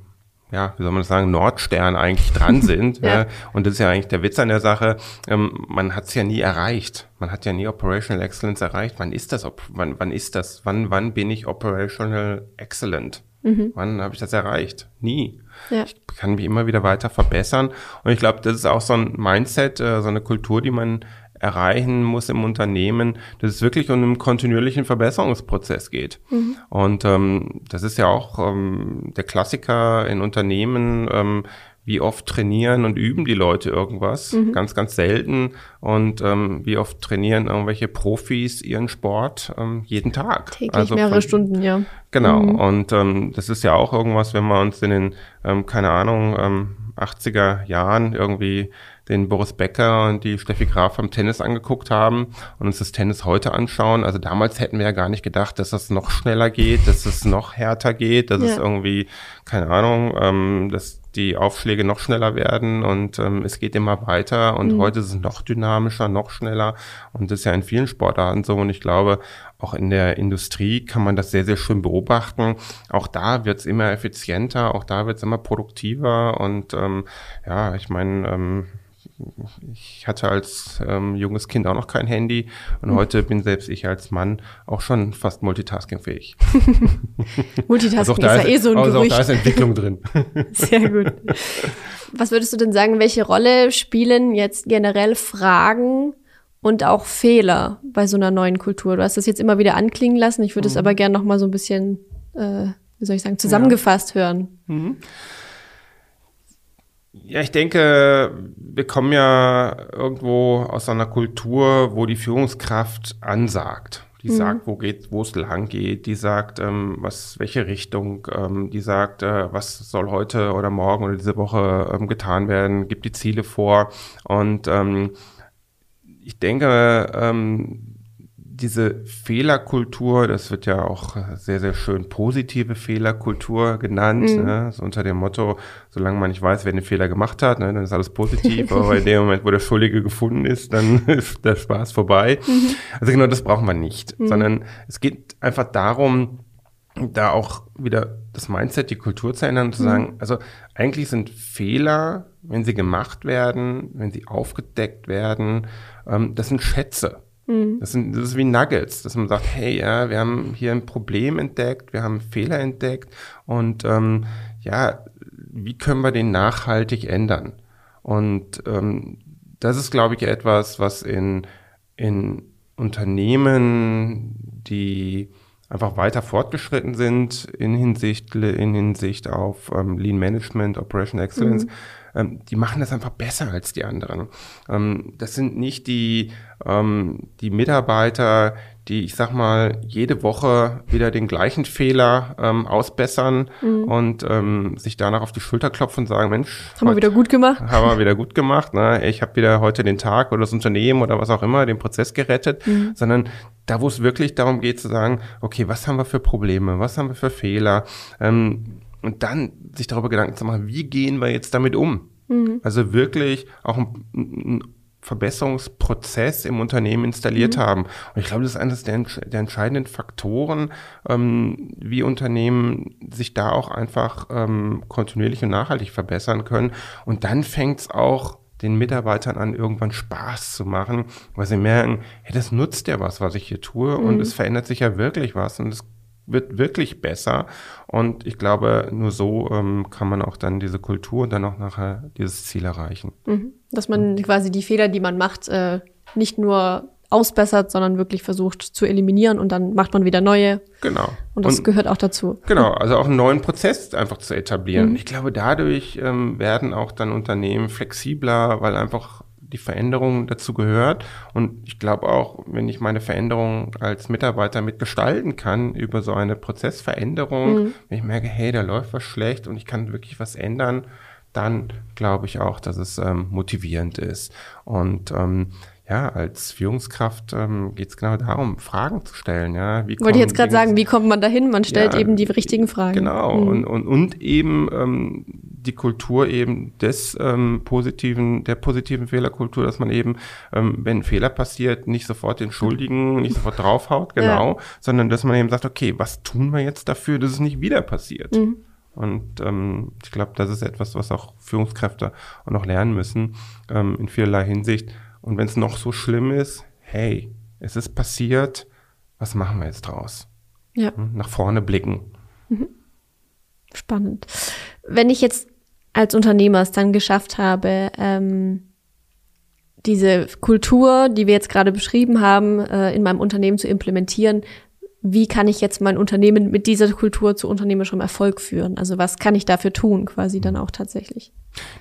ja, wie soll man das sagen, Nordstern eigentlich dran <laughs> sind. ja. Und das ist ja eigentlich der Witz an der Sache. Ähm, man hat es ja nie erreicht. Man hat ja nie Operational Excellence erreicht. Wann ist das? Wann, wann ist das? Wann, wann bin ich Operational Excellent? Mhm. Wann habe ich das erreicht? Nie. Ja. Ich kann mich immer wieder weiter verbessern. Und ich glaube, das ist auch so ein Mindset, äh, so eine Kultur, die man erreichen muss im Unternehmen, dass es wirklich um einen kontinuierlichen Verbesserungsprozess geht. Mhm. Und ähm, das ist ja auch ähm, der Klassiker in Unternehmen. Ähm, wie oft trainieren und üben die Leute irgendwas? Mhm. Ganz, ganz selten. Und ähm, wie oft trainieren irgendwelche Profis ihren Sport? Ähm, jeden Tag. Täglich also mehrere von, Stunden, ja. Genau. Mhm. Und ähm, das ist ja auch irgendwas, wenn wir uns in den, ähm, keine Ahnung, ähm, 80er Jahren irgendwie den Boris Becker und die Steffi Graf am Tennis angeguckt haben und uns das Tennis heute anschauen. Also damals hätten wir ja gar nicht gedacht, dass das noch schneller geht, dass es noch härter geht, dass ja. es irgendwie, keine Ahnung, ähm, dass die Aufschläge noch schneller werden und ähm, es geht immer weiter und mhm. heute ist es noch dynamischer, noch schneller und das ist ja in vielen Sportarten so und ich glaube, auch in der Industrie kann man das sehr, sehr schön beobachten. Auch da wird es immer effizienter, auch da wird es immer produktiver und ähm, ja, ich meine, ähm, ich hatte als ähm, junges Kind auch noch kein Handy und mhm. heute bin selbst ich als Mann auch schon fast multitaskingfähig. <laughs> Multitasking also ist ja ist, eh so ein also Gerücht. Auch da ist Entwicklung drin. <laughs> Sehr gut. Was würdest du denn sagen, welche Rolle spielen jetzt generell Fragen und auch Fehler bei so einer neuen Kultur? Du hast das jetzt immer wieder anklingen lassen. Ich würde es mhm. aber gerne noch mal so ein bisschen, äh, wie soll ich sagen, zusammengefasst ja. hören. Mhm. Ja, ich denke, wir kommen ja irgendwo aus einer Kultur, wo die Führungskraft ansagt. Die mhm. sagt, wo geht, wo es lang geht. Die sagt, ähm, was, welche Richtung. Ähm, die sagt, äh, was soll heute oder morgen oder diese Woche ähm, getan werden. Gibt die Ziele vor. Und ähm, ich denke, ähm, diese Fehlerkultur, das wird ja auch sehr, sehr schön positive Fehlerkultur genannt, mhm. ne? so unter dem Motto, solange man nicht weiß, wer den Fehler gemacht hat, ne, dann ist alles positiv, aber in dem Moment, wo der Schuldige gefunden ist, dann <laughs> ist der Spaß vorbei. Mhm. Also genau das brauchen wir nicht, mhm. sondern es geht einfach darum, da auch wieder das Mindset, die Kultur zu ändern und zu mhm. sagen, also eigentlich sind Fehler, wenn sie gemacht werden, wenn sie aufgedeckt werden, ähm, das sind Schätze. Mhm. Das, sind, das ist wie Nuggets, dass man sagt, hey, ja, wir haben hier ein Problem entdeckt, wir haben einen Fehler entdeckt und ähm, ja, wie können wir den nachhaltig ändern? Und ähm, das ist, glaube ich, etwas, was in, in Unternehmen, die einfach weiter fortgeschritten sind in Hinsicht, in Hinsicht auf ähm, Lean Management, Operation Excellence, mhm ähm, die machen das einfach besser als die anderen. Ähm, das sind nicht die, ähm, die Mitarbeiter, die, ich sag mal, jede Woche wieder den gleichen Fehler ähm, ausbessern mhm. und ähm, sich danach auf die Schulter klopfen und sagen, Mensch, haben wir wieder gut gemacht. Haben wir wieder gut gemacht. Ne? Ich habe wieder heute den Tag oder das Unternehmen oder was auch immer, den Prozess gerettet, mhm. sondern da, wo es wirklich darum geht zu sagen, okay, was haben wir für Probleme, was haben wir für Fehler, ähm, und dann sich darüber Gedanken zu machen, wie gehen wir jetzt damit um? Mhm. Also wirklich auch ein, ein Verbesserungsprozess im Unternehmen installiert mhm. haben. Und ich glaube, das ist eines der, der entscheidenden Faktoren, ähm, wie Unternehmen sich da auch einfach ähm, kontinuierlich und nachhaltig verbessern können. Und dann fängt es auch den Mitarbeitern an, irgendwann Spaß zu machen, weil sie merken, hey, das nutzt ja was, was ich hier tue mhm. und es verändert sich ja wirklich was und es wird wirklich besser. Und ich glaube, nur so ähm, kann man auch dann diese Kultur und dann auch nachher dieses Ziel erreichen. Mhm. Dass man quasi die Fehler, die man macht, äh, nicht nur ausbessert, sondern wirklich versucht zu eliminieren und dann macht man wieder neue. Genau. Und das und, gehört auch dazu. Genau, also auch einen neuen Prozess einfach zu etablieren. Mhm. Ich glaube, dadurch ähm, werden auch dann Unternehmen flexibler, weil einfach die Veränderung dazu gehört. Und ich glaube auch, wenn ich meine Veränderung als Mitarbeiter mitgestalten kann über so eine Prozessveränderung, mhm. wenn ich merke, hey, da läuft was schlecht und ich kann wirklich was ändern, dann glaube ich auch, dass es ähm, motivierend ist. Und ähm, ja, als Führungskraft ähm, geht es genau darum, Fragen zu stellen. Ja, wie Wollte ich jetzt gerade sagen, wie kommt man dahin? Man stellt ja, eben die richtigen Fragen. Genau, mhm. und, und, und eben ähm, die Kultur eben des ähm, positiven, der positiven Fehlerkultur, dass man eben, ähm, wenn ein Fehler passiert, nicht sofort den Schuldigen, nicht sofort draufhaut, genau, ja. sondern dass man eben sagt, okay, was tun wir jetzt dafür, dass es nicht wieder passiert? Mhm. Und ähm, ich glaube, das ist etwas, was auch Führungskräfte auch noch lernen müssen, ähm, in vielerlei Hinsicht und wenn es noch so schlimm ist, hey, es ist passiert, was machen wir jetzt draus? Ja. Hm, nach vorne blicken. Mhm. Spannend. Wenn ich jetzt als Unternehmer es dann geschafft habe, ähm, diese Kultur, die wir jetzt gerade beschrieben haben, äh, in meinem Unternehmen zu implementieren, wie kann ich jetzt mein Unternehmen mit dieser Kultur zu unternehmerischem Erfolg führen? Also was kann ich dafür tun, quasi dann auch tatsächlich?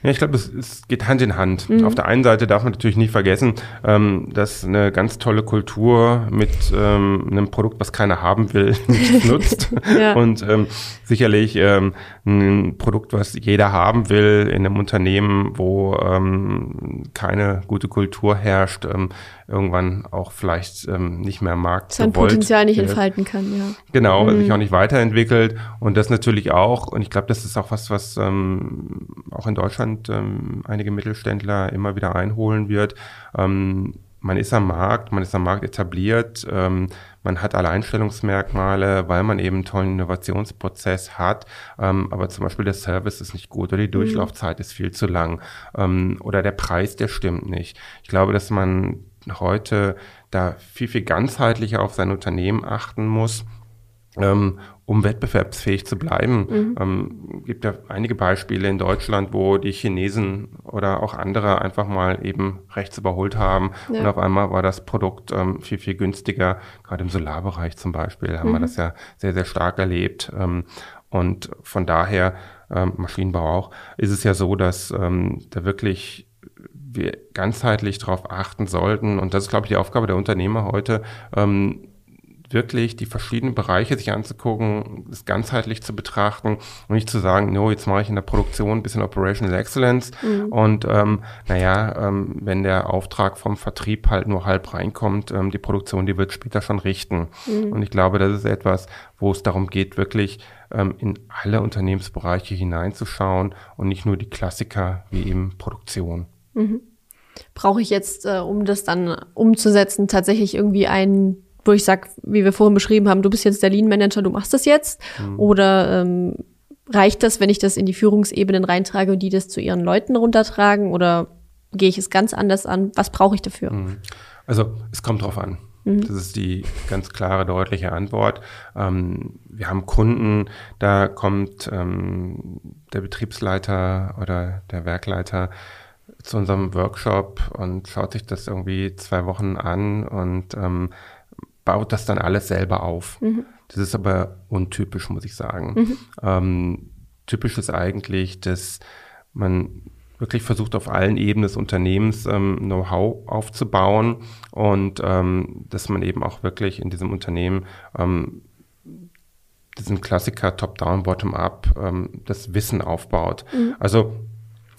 Ja, ich glaube, es, es geht Hand in Hand. Mhm. Auf der einen Seite darf man natürlich nicht vergessen, ähm, dass eine ganz tolle Kultur mit ähm, einem Produkt, was keiner haben will, <laughs> nichts nutzt. <laughs> ja. Und ähm, sicherlich ähm, ein Produkt, was jeder haben will in einem Unternehmen, wo ähm, keine gute Kultur herrscht, ähm, irgendwann auch vielleicht ähm, nicht mehr am Markt Sein Potenzial nicht entfalten kann, ja. Genau, mhm. sich auch nicht weiterentwickelt und das natürlich auch und ich glaube, das ist auch was, was ähm, auch in Deutschland ähm, einige Mittelständler immer wieder einholen wird. Ähm, man ist am Markt, man ist am Markt etabliert, ähm, man hat Alleinstellungsmerkmale, weil man eben einen tollen Innovationsprozess hat, ähm, aber zum Beispiel der Service ist nicht gut oder die mhm. Durchlaufzeit mhm. ist viel zu lang ähm, oder der Preis, der stimmt nicht. Ich glaube, dass man heute da viel, viel ganzheitlicher auf sein Unternehmen achten muss. Ähm, um wettbewerbsfähig zu bleiben. Mhm. Ähm, gibt ja einige Beispiele in Deutschland, wo die Chinesen oder auch andere einfach mal eben rechts überholt haben ja. und auf einmal war das Produkt ähm, viel, viel günstiger. Gerade im Solarbereich zum Beispiel haben mhm. wir das ja sehr, sehr stark erlebt. Ähm, und von daher, ähm, Maschinenbau auch, ist es ja so, dass ähm, da wirklich wir ganzheitlich darauf achten sollten, und das ist, glaube ich, die Aufgabe der Unternehmer heute, ähm, wirklich die verschiedenen Bereiche sich anzugucken, es ganzheitlich zu betrachten und nicht zu sagen, no, jetzt mache ich in der Produktion ein bisschen Operational Excellence mhm. und ähm, naja, ähm, wenn der Auftrag vom Vertrieb halt nur halb reinkommt, ähm, die Produktion, die wird später schon richten. Mhm. Und ich glaube, das ist etwas, wo es darum geht, wirklich ähm, in alle Unternehmensbereiche hineinzuschauen und nicht nur die Klassiker wie eben Produktion. Mhm. Brauche ich jetzt, äh, um das dann umzusetzen, tatsächlich irgendwie einen, wo ich sage, wie wir vorhin beschrieben haben, du bist jetzt der Lean Manager, du machst das jetzt? Mhm. Oder ähm, reicht das, wenn ich das in die Führungsebenen reintrage und die das zu ihren Leuten runtertragen? Oder gehe ich es ganz anders an? Was brauche ich dafür? Mhm. Also es kommt drauf an. Mhm. Das ist die ganz klare, deutliche Antwort. Ähm, wir haben Kunden, da kommt ähm, der Betriebsleiter oder der Werkleiter zu unserem Workshop und schaut sich das irgendwie zwei Wochen an und ähm, baut das dann alles selber auf. Mhm. Das ist aber untypisch, muss ich sagen. Mhm. Ähm, typisch ist eigentlich, dass man wirklich versucht, auf allen Ebenen des Unternehmens ähm, Know-how aufzubauen und ähm, dass man eben auch wirklich in diesem Unternehmen ähm, diesen Klassiker Top-Down, Bottom-Up, ähm, das Wissen aufbaut. Mhm. Also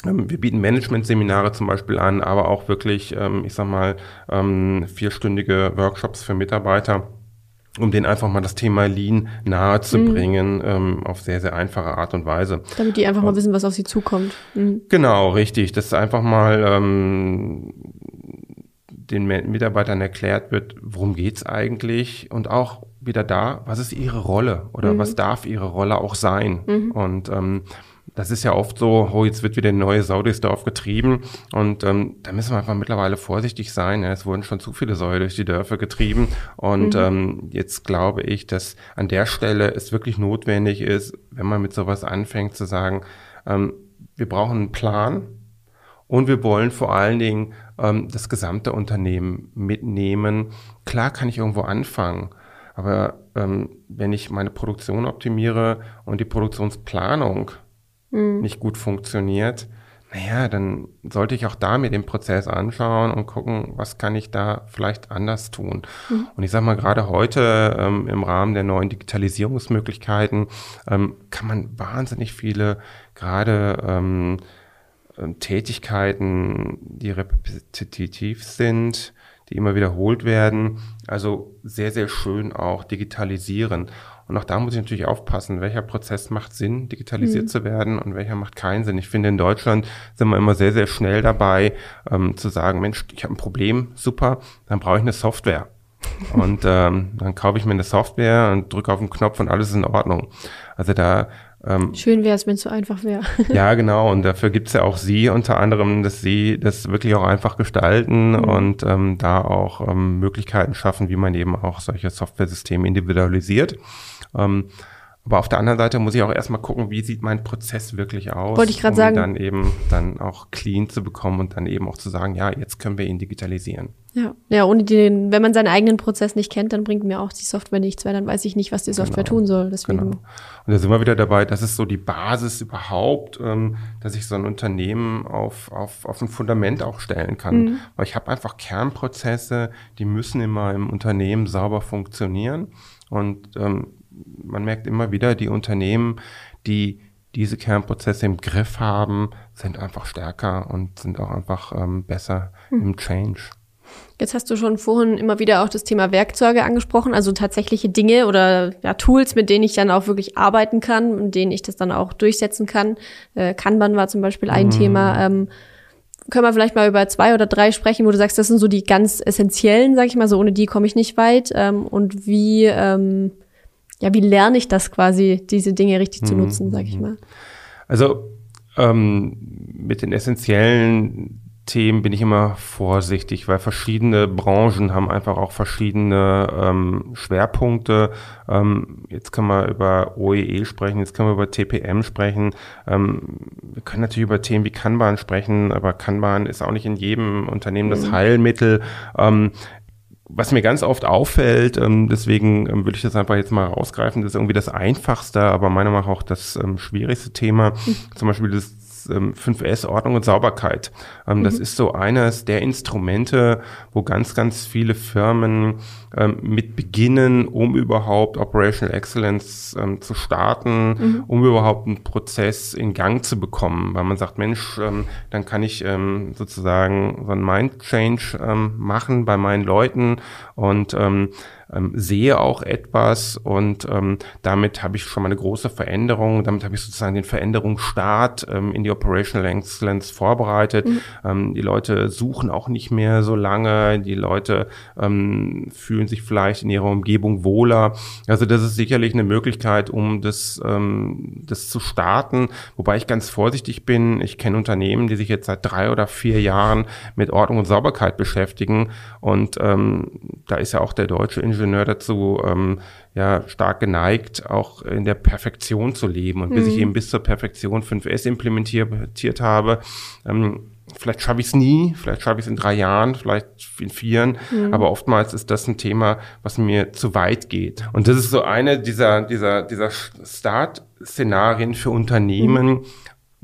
wir bieten Management-Seminare zum Beispiel an, aber auch wirklich, ähm, ich sag mal, ähm, vierstündige Workshops für Mitarbeiter, um denen einfach mal das Thema Lean nahe zu mhm. bringen, ähm, auf sehr, sehr einfache Art und Weise. Damit die einfach mal wissen, was auf sie zukommt. Mhm. Genau, richtig. Dass einfach mal ähm, den Mitarbeitern erklärt wird, worum geht's eigentlich und auch wieder da, was ist ihre Rolle oder mhm. was darf ihre Rolle auch sein. Mhm. Und ähm, das ist ja oft so, oh, jetzt wird wieder eine neue Sau durchs Dorf getrieben und ähm, da müssen wir einfach mittlerweile vorsichtig sein. Ja. Es wurden schon zu viele Säue durch die Dörfer getrieben und mhm. ähm, jetzt glaube ich, dass an der Stelle es wirklich notwendig ist, wenn man mit sowas anfängt zu sagen, ähm, wir brauchen einen Plan und wir wollen vor allen Dingen ähm, das gesamte Unternehmen mitnehmen. Klar kann ich irgendwo anfangen, aber ähm, wenn ich meine Produktion optimiere und die Produktionsplanung mhm. nicht gut funktioniert, naja, dann sollte ich auch da mir den Prozess anschauen und gucken, was kann ich da vielleicht anders tun. Mhm. Und ich sage mal, gerade heute ähm, im Rahmen der neuen Digitalisierungsmöglichkeiten ähm, kann man wahnsinnig viele gerade ähm, ähm Tätigkeiten, die repetitiv sind, die immer wiederholt werden, also sehr, sehr schön auch digitalisieren. Und auch da muss ich natürlich aufpassen, welcher Prozess macht Sinn, digitalisiert mhm. zu werden und welcher macht keinen Sinn. Ich finde, in Deutschland sind wir immer sehr, sehr schnell dabei, ähm, zu sagen, Mensch, ich habe ein Problem, super, dann brauche ich eine Software. <laughs> und ähm, dann kaufe ich mir eine Software und drücke auf den Knopf und alles ist in Ordnung. Also da ähm, Schön wäre es, wenn es so einfach wäre. <laughs> ja, genau. Und dafür gibt es ja auch Sie unter anderem, dass Sie das wirklich auch einfach gestalten mhm. und ähm, da auch ähm, Möglichkeiten schaffen, wie man eben auch solche Software-Systeme individualisiert. Ähm, Aber auf der anderen Seite muss ich auch erstmal gucken, wie sieht mein Prozess wirklich aus, Wollte ich um sagen. dann eben dann auch clean zu bekommen und dann eben auch zu sagen, ja, jetzt können wir ihn digitalisieren. Ja, ja, ohne den, wenn man seinen eigenen Prozess nicht kennt, dann bringt mir auch die Software nichts, weil dann weiß ich nicht, was die Software Genau. tun soll. Deswegen, Genau. Und da sind wir wieder dabei, das ist so die Basis überhaupt, ähm, dass ich so ein Unternehmen auf, auf, auf ein Fundament auch stellen kann. Mhm. Weil ich habe einfach Kernprozesse, die müssen in meinem Unternehmen sauber funktionieren. Und ähm, man merkt immer wieder, die Unternehmen, die diese Kernprozesse im Griff haben, sind einfach stärker und sind auch einfach ähm, besser Mhm. im Change. Jetzt hast du schon vorhin immer wieder auch das Thema Werkzeuge angesprochen, also tatsächliche Dinge oder ja, Tools, mit denen ich dann auch wirklich arbeiten kann und denen ich das dann auch durchsetzen kann. Äh, Kanban war zum Beispiel ein Thema. Ähm, können wir vielleicht mal über zwei oder drei sprechen, wo du sagst, das sind so die ganz essentiellen, sag ich mal, so ohne die komme ich nicht weit. Ähm, und wie, ähm, ja, wie lerne ich das quasi, diese Dinge richtig zu nutzen, sag ich mal. Also ähm, mit den essentiellen Themen bin ich immer vorsichtig, weil verschiedene Branchen haben einfach auch verschiedene ähm, Schwerpunkte. Ähm, jetzt können wir über OEE sprechen, jetzt können wir über TPM sprechen. Ähm, wir können natürlich über Themen wie Kanban sprechen, aber Kanban ist auch nicht in jedem Unternehmen das Heilmittel. Ähm, was mir ganz oft auffällt, ähm, deswegen ähm, würde ich das einfach jetzt mal rausgreifen, das ist irgendwie das einfachste, aber meiner Meinung nach auch das ähm, schwierigste Thema, zum Beispiel das ähm, 5S Ordnung und Sauberkeit. Ähm, Das ist so eines der Instrumente, wo ganz, ganz viele Firmen ähm, mit beginnen, um überhaupt Operational Excellence ähm, zu starten, um überhaupt einen Prozess in Gang zu bekommen, weil man sagt, Mensch, ähm, dann kann ich ähm, sozusagen so einen Mind Change machen bei meinen Leuten und ähm, sehe auch etwas und ähm, damit habe ich schon mal eine große Veränderung. Damit habe ich sozusagen den Veränderungsstart ähm, in die Operational Excellence vorbereitet. Ähm, die Leute suchen auch nicht mehr so lange. Die Leute ähm, fühlen sich vielleicht in ihrer Umgebung wohler. Also das ist sicherlich eine Möglichkeit, um das, ähm, das zu starten. Wobei ich ganz vorsichtig bin. Ich kenne Unternehmen, die sich jetzt seit drei oder vier Jahren mit Ordnung und Sauberkeit beschäftigen. Und ähm, da ist ja auch der deutsche Ingenieur dazu ähm, ja stark geneigt, auch in der Perfektion zu leben. Und bis ich eben bis zur Perfektion 5S implementiert habe, ähm, Vielleicht schaffe ich es nie, vielleicht schaffe ich es in drei Jahren, vielleicht in vieren, aber oftmals ist das ein Thema, was mir zu weit geht. Und das ist so eine dieser, dieser, dieser Start-Szenarien für Unternehmen,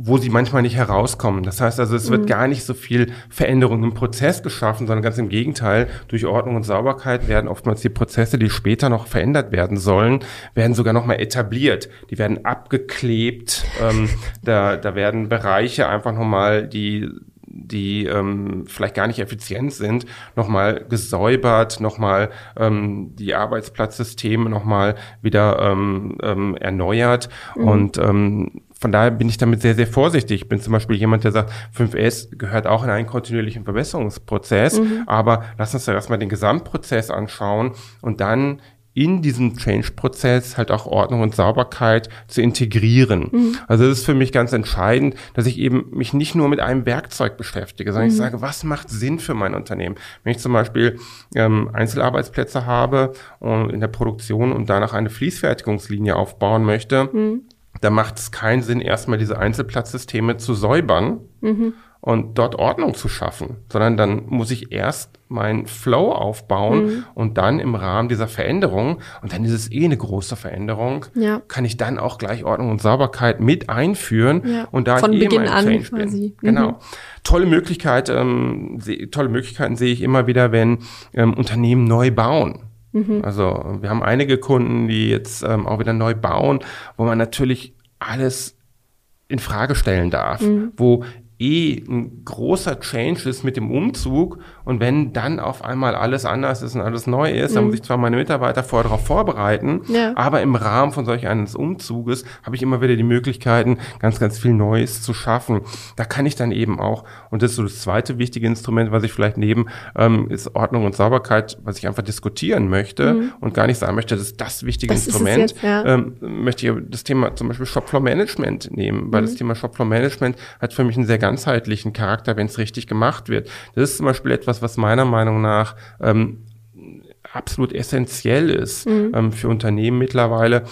wo sie manchmal nicht herauskommen. Das heißt also, es wird gar nicht so viel Veränderung im Prozess geschaffen, sondern ganz im Gegenteil, durch Ordnung und Sauberkeit werden oftmals die Prozesse, die später noch verändert werden sollen, werden sogar nochmal etabliert. Die werden abgeklebt, ähm, <laughs> da, da werden Bereiche einfach nochmal, die die ähm, vielleicht gar nicht effizient sind, nochmal gesäubert, nochmal ähm, die Arbeitsplatzsysteme nochmal wieder ähm, ähm, erneuert. Und ähm, von daher bin ich damit sehr, sehr vorsichtig. Ich bin zum Beispiel jemand, der sagt, 5S gehört auch in einen kontinuierlichen Verbesserungsprozess, aber lass uns da erstmal den Gesamtprozess anschauen und dann in diesem Change-Prozess halt auch Ordnung und Sauberkeit zu integrieren. Also das ist für mich ganz entscheidend, dass ich eben mich nicht nur mit einem Werkzeug beschäftige, sondern ich sage, was macht Sinn für mein Unternehmen? Wenn ich zum Beispiel ähm, Einzelarbeitsplätze habe und in der Produktion und danach eine Fließfertigungslinie aufbauen möchte, da macht es keinen Sinn, erstmal diese Einzelplatzsysteme zu säubern und dort Ordnung zu schaffen, sondern dann muss ich erst meinen Flow aufbauen und dann im Rahmen dieser Veränderung, und dann ist es eh eine große Veränderung, Ja. kann ich dann auch gleich Ordnung und Sauberkeit mit einführen Ja. und da Von ich eh Beginn mein an Change quasi. bin. Mhm. Genau. Tolle Möglichkeit, ähm, tolle Möglichkeiten sehe ich immer wieder, wenn ähm, Unternehmen neu bauen. Mhm. Also wir haben einige Kunden, die jetzt ähm, auch wieder neu bauen, wo man natürlich alles in Frage stellen darf, Mhm. wo eh ein großer Change ist mit dem Umzug und wenn dann auf einmal alles anders ist und alles neu ist, dann muss ich zwar meine Mitarbeiter vorher darauf vorbereiten, Mhm. Ja. aber im Rahmen von solch eines Umzuges habe ich immer wieder die Möglichkeiten, ganz, ganz viel Neues zu schaffen. Da kann ich dann eben auch, und das ist so das zweite wichtige Instrument, was ich vielleicht neben, ähm, ist Ordnung und Sauberkeit, was ich einfach diskutieren möchte und gar nicht sagen möchte, das ist das wichtige Mhm. Das Instrument, jetzt, ja. ähm, möchte ich das Thema zum Beispiel Shopfloor Management nehmen, weil Mhm. das Thema Shopfloor Management hat für mich einen sehr ganzheitlichen Charakter, wenn es richtig gemacht wird. Das ist zum Beispiel etwas, was meiner Meinung nach ähm, absolut essentiell ist mhm. ähm, für Unternehmen mittlerweile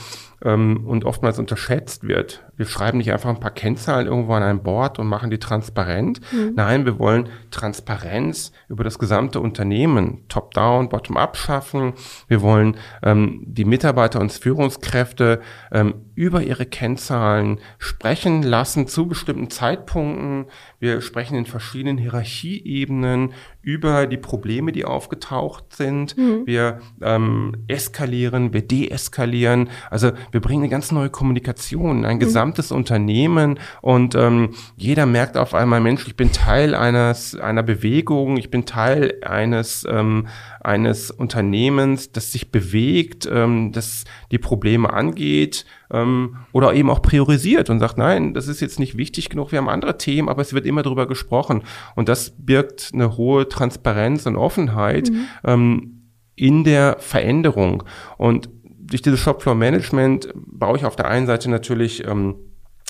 ähm, und oftmals unterschätzt wird. Wir schreiben nicht einfach ein paar Kennzahlen irgendwo an ein Board und machen die transparent. Mhm. Nein, wir wollen Transparenz über das gesamte Unternehmen, top-down, bottom-up schaffen. Wir wollen ähm, die Mitarbeiter und Führungskräfte ähm, über ihre Kennzahlen sprechen lassen zu bestimmten Zeitpunkten. Wir sprechen in verschiedenen Hierarchieebenen über die Probleme, die aufgetaucht sind. Mhm. Wir ähm, eskalieren, wir deeskalieren. Also wir bringen eine ganz neue Kommunikation, ein mhm. gesamtes Unternehmen und ähm, jeder merkt auf einmal, Mensch, ich bin Teil eines einer Bewegung, ich bin Teil eines ähm, eines Unternehmens, das sich bewegt, ähm, das die Probleme angeht ähm, oder eben auch priorisiert und sagt, nein, das ist jetzt nicht wichtig genug, wir haben andere Themen, aber es wird immer darüber gesprochen und das birgt eine hohe Transparenz und Offenheit mhm. ähm, in der Veränderung und durch dieses Shopfloor Management baue ich auf der einen Seite natürlich ähm,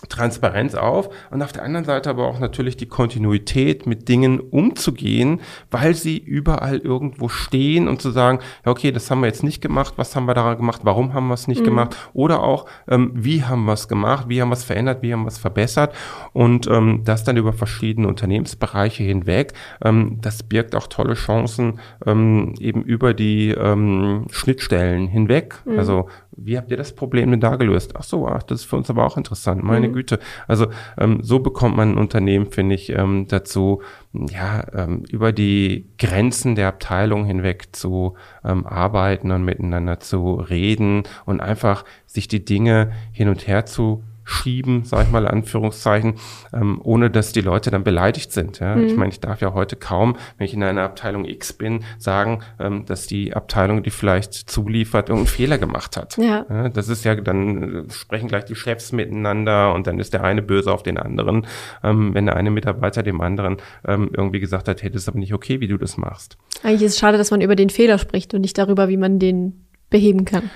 Transparenz auf und auf der anderen Seite aber auch natürlich die Kontinuität mit Dingen umzugehen, weil sie überall irgendwo stehen und zu sagen, ja okay, das haben wir jetzt nicht gemacht, was haben wir daran gemacht, warum haben wir es nicht mhm. gemacht oder auch, ähm, wie haben wir es gemacht, wie haben wir es verändert, wie haben wir es verbessert und ähm, das dann über verschiedene Unternehmensbereiche hinweg, ähm, das birgt auch tolle Chancen ähm, eben über die ähm, Schnittstellen hinweg, mhm. also wie habt ihr das Problem denn da gelöst? Ach so, ach, das ist für uns aber auch interessant. Meine mhm. Güte. Also ähm, so bekommt man ein Unternehmen, finde ich, ähm, dazu, ja, ähm, über die Grenzen der Abteilung hinweg zu ähm, arbeiten und miteinander zu reden und einfach sich die Dinge hin und her zu schieben, sage ich mal in Anführungszeichen, ähm, ohne dass die Leute dann beleidigt sind. Ja? Mhm. Ich meine, ich darf ja heute kaum, wenn ich in einer Abteilung X bin, sagen, ähm, dass die Abteilung, die vielleicht zuliefert, irgendeinen Fehler gemacht hat. Ja. ja. das ist ja, dann äh, sprechen gleich die Chefs miteinander und dann ist der eine böse auf den anderen, ähm, wenn der eine Mitarbeiter dem anderen ähm, irgendwie gesagt hat, hey, das ist aber nicht okay, wie du das machst. Eigentlich ist es schade, dass man über den Fehler spricht und nicht darüber, wie man den beheben kann.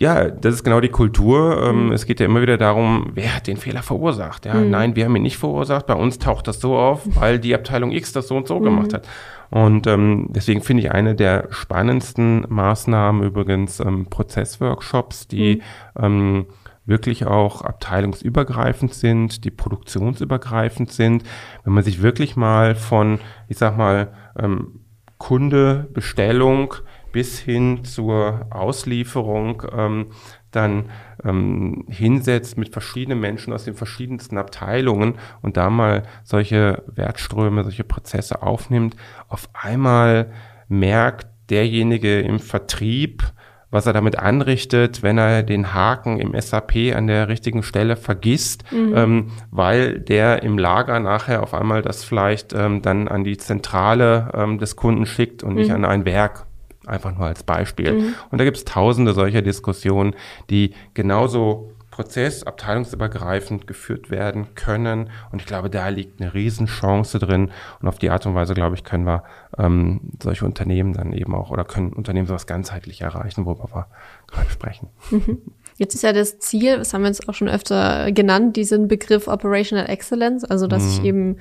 Ja, das ist genau die Kultur. Ähm, mhm. Es geht ja immer wieder darum, wer hat den Fehler verursacht. Ja, mhm. nein, wir haben ihn nicht verursacht. Bei uns taucht das so auf, <laughs> weil die Abteilung X das so und so mhm. gemacht hat. Und ähm, deswegen finde ich eine der spannendsten Maßnahmen übrigens ähm, Prozessworkshops, die mhm. ähm, wirklich auch abteilungsübergreifend sind, die produktionsübergreifend sind. Wenn man sich wirklich mal von, ich sag mal, ähm, Kunde, Bestellung bis hin zur Auslieferung ähm, dann ähm, hinsetzt mit verschiedenen Menschen aus den verschiedensten Abteilungen und da mal solche Wertströme, solche Prozesse aufnimmt, auf einmal merkt derjenige im Vertrieb, was er damit anrichtet, wenn er den Haken im SAP an der richtigen Stelle vergisst, mhm. ähm, weil der im Lager nachher auf einmal das vielleicht ähm, dann an die Zentrale ähm, des Kunden schickt und mhm. nicht an ein Werk. Einfach nur als Beispiel. Mhm. Und da gibt es tausende solcher Diskussionen, die genauso prozessabteilungsübergreifend geführt werden können. Und ich glaube, da liegt eine Riesenchance drin. Und auf die Art und Weise, glaube ich, können wir ähm, solche Unternehmen dann eben auch oder können Unternehmen sowas ganzheitlich erreichen, worüber wir gerade sprechen. Mhm. Jetzt ist ja das Ziel, das haben wir jetzt auch schon öfter genannt, diesen Begriff Operational Excellence, also dass mhm. ich eben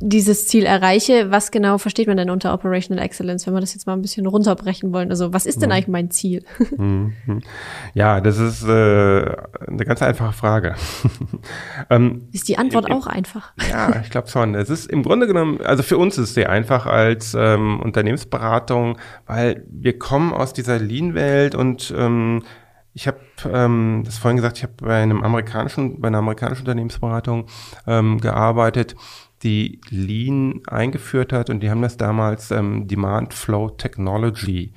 dieses Ziel erreiche, was genau versteht man denn unter Operational Excellence, wenn wir das jetzt mal ein bisschen runterbrechen wollen? Also was ist denn mhm. eigentlich mein Ziel? <laughs> Mhm. Ja, das ist äh, eine ganz einfache Frage. <laughs> ähm, ist die Antwort im, auch einfach? <laughs> Ja, ich glaube schon. Es ist im Grunde genommen, also für uns ist es sehr einfach als ähm, Unternehmensberatung, weil wir kommen aus dieser Lean-Welt und ähm, ich habe ähm, das vorhin gesagt, ich habe bei einem amerikanischen, bei einer amerikanischen Unternehmensberatung ähm, gearbeitet die Lean eingeführt hat und die haben das damals ähm, Demand Flow Technology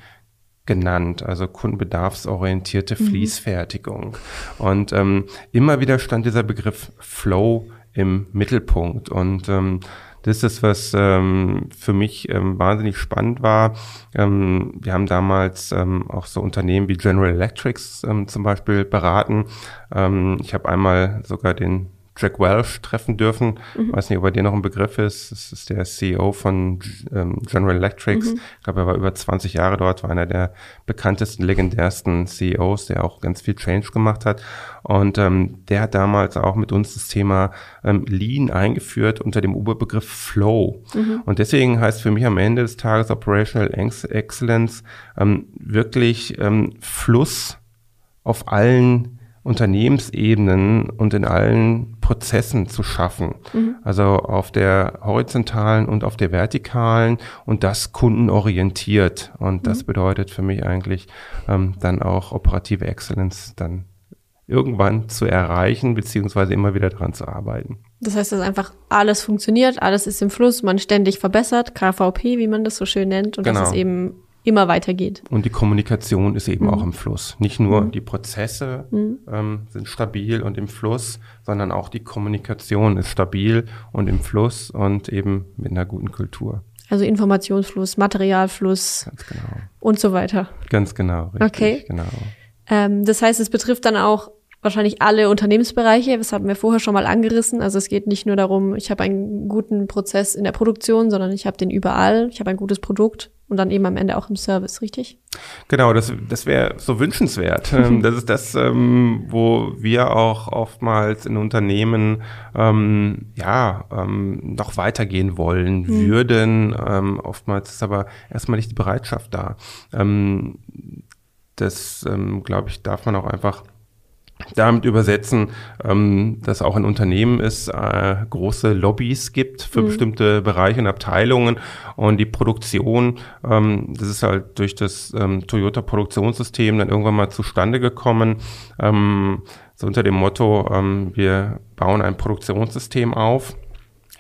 genannt, also kundenbedarfsorientierte mhm. Fließfertigung. Und ähm, immer wieder stand dieser Begriff Flow im Mittelpunkt und ähm, das ist was ähm, für mich ähm, wahnsinnig spannend war. Ähm, wir haben damals ähm, auch so Unternehmen wie General Electrics ähm, zum Beispiel beraten. Ähm, ich habe einmal sogar den Jack Welch treffen dürfen. Mhm. Weiß nicht, ob er dir noch ein Begriff ist. Das ist der CEO von ähm, General Electric. Mhm. Ich glaube, er war über 20 Jahre dort, war einer der bekanntesten, legendärsten CEOs, der auch ganz viel Change gemacht hat. Und ähm, der hat damals auch mit uns das Thema ähm, Lean eingeführt unter dem Oberbegriff Flow. Mhm. Und deswegen heißt für mich am Ende des Tages Operational Excellence ähm, wirklich ähm, Fluss auf allen Unternehmensebenen und in allen Prozessen zu schaffen. Mhm. Also auf der horizontalen und auf der vertikalen und das kundenorientiert. Und das mhm. bedeutet für mich eigentlich ähm, dann auch operative Excellence dann irgendwann zu erreichen, beziehungsweise immer wieder daran zu arbeiten. Das heißt, dass einfach alles funktioniert, alles ist im Fluss, man ständig verbessert, KVP, wie man das so schön nennt, und genau. dass es eben immer weitergeht. Und die Kommunikation ist eben mhm. auch im Fluss. Nicht nur mhm. die Prozesse mhm. ähm, sind stabil und im Fluss, sondern auch die Kommunikation ist stabil und im Fluss und eben mit einer guten Kultur. Also Informationsfluss, Materialfluss genau. und so weiter. Ganz genau. Richtig, okay. Genau. Ähm, das heißt, es betrifft dann auch wahrscheinlich alle Unternehmensbereiche. Das hatten wir vorher schon mal angerissen. Also es geht nicht nur darum, ich habe einen guten Prozess in der Produktion, sondern ich habe den überall. Ich habe ein gutes Produkt und dann eben am Ende auch im Service, richtig? Genau, das, das wäre so wünschenswert. <laughs> Ähm, das ist das, ähm, wo wir auch oftmals in Unternehmen ähm, ja ähm, noch weitergehen wollen mhm. würden. Ähm, oftmals ist aber erstmal nicht die Bereitschaft da. Ähm, das, ähm, glaube ich, darf man auch einfach damit übersetzen, ähm, dass auch in Unternehmen es äh, große Lobbys gibt für mhm. bestimmte Bereiche und Abteilungen und die Produktion, ähm, das ist halt durch das ähm, Toyota-Produktionssystem dann irgendwann mal zustande gekommen, ähm, so unter dem Motto, ähm, wir bauen ein Produktionssystem auf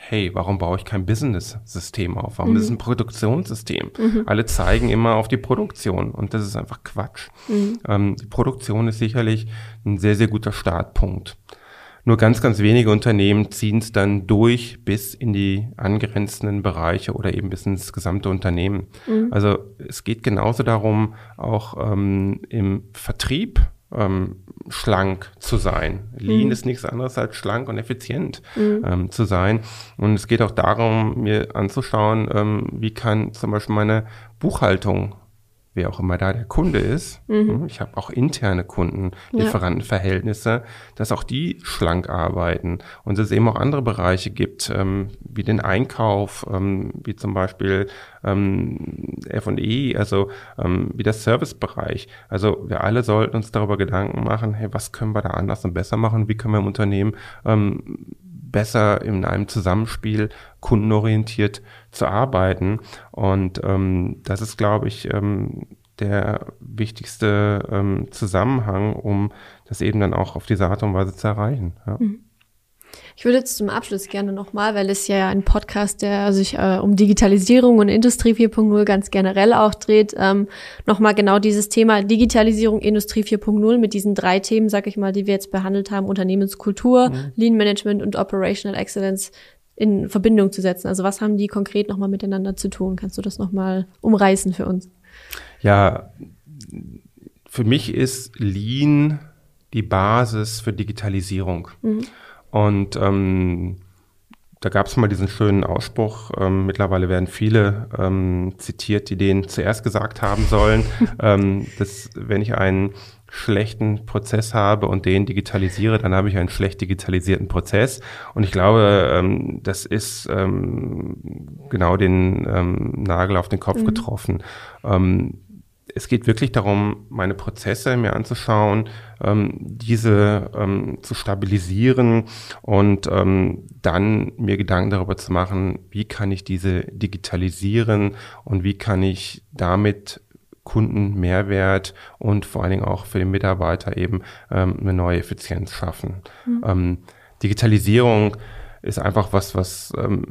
hey, warum baue ich kein Business-System auf? Warum mhm. ist es ein Produktionssystem? Mhm. Alle zeigen immer auf die Produktion und das ist einfach Quatsch. Mhm. Ähm, die Produktion ist sicherlich ein sehr, sehr guter Startpunkt. Nur ganz, ganz wenige Unternehmen ziehen es dann durch bis in die angrenzenden Bereiche oder eben bis ins gesamte Unternehmen. Mhm. Also es geht genauso darum, auch ähm, im Vertrieb ähm, schlank zu sein. Lean mhm. ist nichts anderes als schlank und effizient mhm. ähm, zu sein. Und es geht auch darum, mir anzuschauen, ähm, wie kann zum Beispiel meine Buchhaltung wer auch immer da der Kunde ist. Mhm. Hm, ich habe auch interne Kunden, Lieferantenverhältnisse, dass auch die schlank arbeiten und es eben auch andere Bereiche gibt, ähm, wie den Einkauf, ähm, wie zum Beispiel ähm, F&E, also ähm, wie der Servicebereich. Also wir alle sollten uns darüber Gedanken machen, hey, was können wir da anders und besser machen? Wie können wir im Unternehmen ähm, besser in einem Zusammenspiel kundenorientiert zu arbeiten. Und ähm, das ist, glaube ich, ähm, der wichtigste ähm, Zusammenhang, um das eben dann auch auf diese Art und Weise zu erreichen. Ja. Mhm. Ich würde jetzt zum Abschluss gerne nochmal, weil es ja ein Podcast, der sich äh, um Digitalisierung und Industrie 4.0 ganz generell auch dreht, ähm, nochmal genau dieses Thema Digitalisierung, Industrie 4.0 mit diesen drei Themen, sag ich mal, die wir jetzt behandelt haben, Unternehmenskultur, mhm. Lean Management und Operational Excellence in Verbindung zu setzen. Also was haben die konkret nochmal miteinander zu tun? Kannst du das nochmal umreißen für uns? Ja, für mich ist Lean die Basis für Digitalisierung. Mhm. Und ähm, da gab es mal diesen schönen Ausspruch, ähm, mittlerweile werden viele ähm, zitiert, die den zuerst gesagt haben sollen, <laughs> ähm, dass wenn ich einen schlechten Prozess habe und den digitalisiere, dann habe ich einen schlecht digitalisierten Prozess. Und ich glaube, ähm, das ist ähm, genau den ähm, Nagel auf den Kopf mhm. getroffen. Ähm, es geht wirklich darum, meine Prozesse mir anzuschauen, ähm, diese ähm, zu stabilisieren und ähm, dann mir Gedanken darüber zu machen, wie kann ich diese digitalisieren und wie kann ich damit Kunden Mehrwert und vor allen Dingen auch für den Mitarbeiter eben ähm, eine neue Effizienz schaffen. Mhm. Ähm, Digitalisierung ist einfach was, was ähm,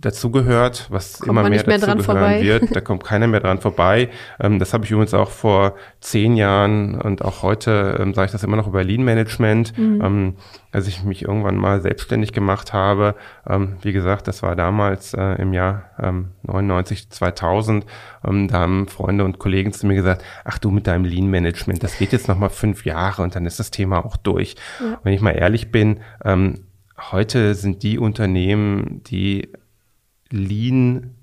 dazugehört, was kommt immer mehr, mehr dazugehören wird. <laughs> Da kommt keiner mehr dran vorbei. Ähm, das habe ich übrigens auch vor zehn Jahren und auch heute ähm, sage ich das immer noch über Lean Management, mhm. ähm, als ich mich irgendwann mal selbstständig gemacht habe. Ähm, wie gesagt, das war damals äh, im Jahr ähm, 99, 2000. Ähm, da haben Freunde und Kollegen zu mir gesagt, ach du mit deinem Lean Management, das geht jetzt noch mal fünf Jahre und dann ist das Thema auch durch. Ja. Wenn ich mal ehrlich bin, ähm, heute sind die Unternehmen, die Lean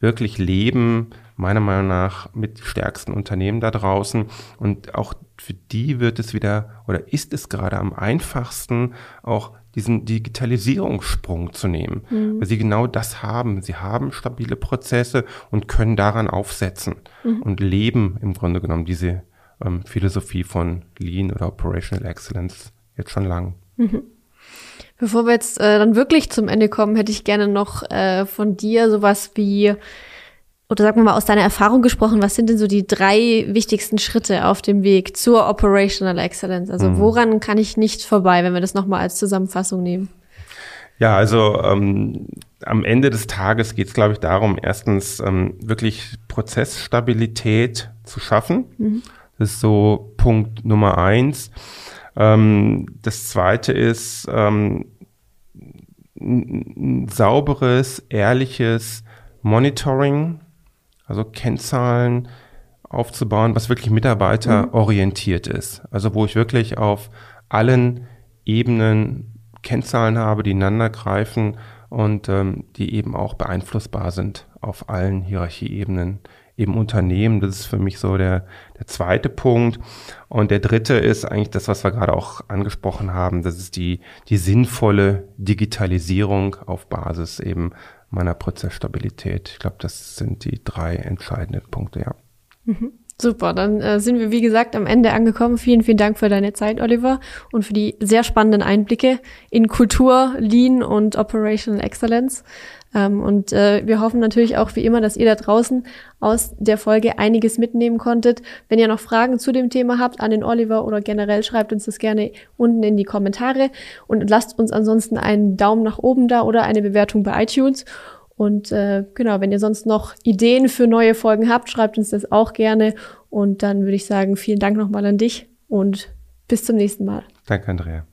wirklich leben, meiner Meinung nach mit stärksten Unternehmen da draußen. Und auch für die wird es wieder oder ist es gerade am einfachsten, auch diesen Digitalisierungssprung zu nehmen, mhm. weil sie genau das haben. Sie haben stabile Prozesse und können daran aufsetzen mhm. und leben im Grunde genommen diese ähm, Philosophie von Lean oder Operational Excellence jetzt schon lang. Mhm. Bevor wir jetzt äh, dann wirklich zum Ende kommen, hätte ich gerne noch äh, von dir sowas wie oder sagen wir mal aus deiner Erfahrung gesprochen, was sind denn so die drei wichtigsten Schritte auf dem Weg zur Operational Excellence? Also mhm. woran kann ich nicht vorbei, wenn wir das nochmal als Zusammenfassung nehmen? Ja, also ähm, am Ende des Tages geht es, glaube ich, darum, erstens ähm, wirklich Prozessstabilität zu schaffen. Mhm. Das ist so Punkt Nummer eins. Ähm, das zweite ist ähm, ein sauberes, ehrliches Monitoring also Kennzahlen aufzubauen, was wirklich mitarbeiterorientiert mhm. ist. Also wo ich wirklich auf allen Ebenen Kennzahlen habe, die ineinander greifen und ähm, die eben auch beeinflussbar sind auf allen Hierarchieebenen eben Unternehmen. Das ist für mich so der, der zweite Punkt. Und der dritte ist eigentlich das, was wir gerade auch angesprochen haben. Das ist die, die sinnvolle Digitalisierung auf Basis eben meiner Prozessstabilität. Ich glaube, das sind die drei entscheidenden Punkte, ja. Mhm. Super, dann äh, sind wir wie gesagt am Ende angekommen. Vielen, vielen Dank für deine Zeit, Oliver, und für die sehr spannenden Einblicke in Kultur, Lean und Operational Excellence. Ähm, und äh, wir hoffen natürlich auch wie immer, dass ihr da draußen aus der Folge einiges mitnehmen konntet. Wenn ihr noch Fragen zu dem Thema habt an den Oliver oder generell, schreibt uns das gerne unten in die Kommentare und lasst uns ansonsten einen Daumen nach oben da oder eine Bewertung bei iTunes. Und äh, genau, wenn ihr sonst noch Ideen für neue Folgen habt, schreibt uns das auch gerne. Und dann würde ich sagen, vielen Dank nochmal an dich und bis zum nächsten Mal. Danke, Andrea.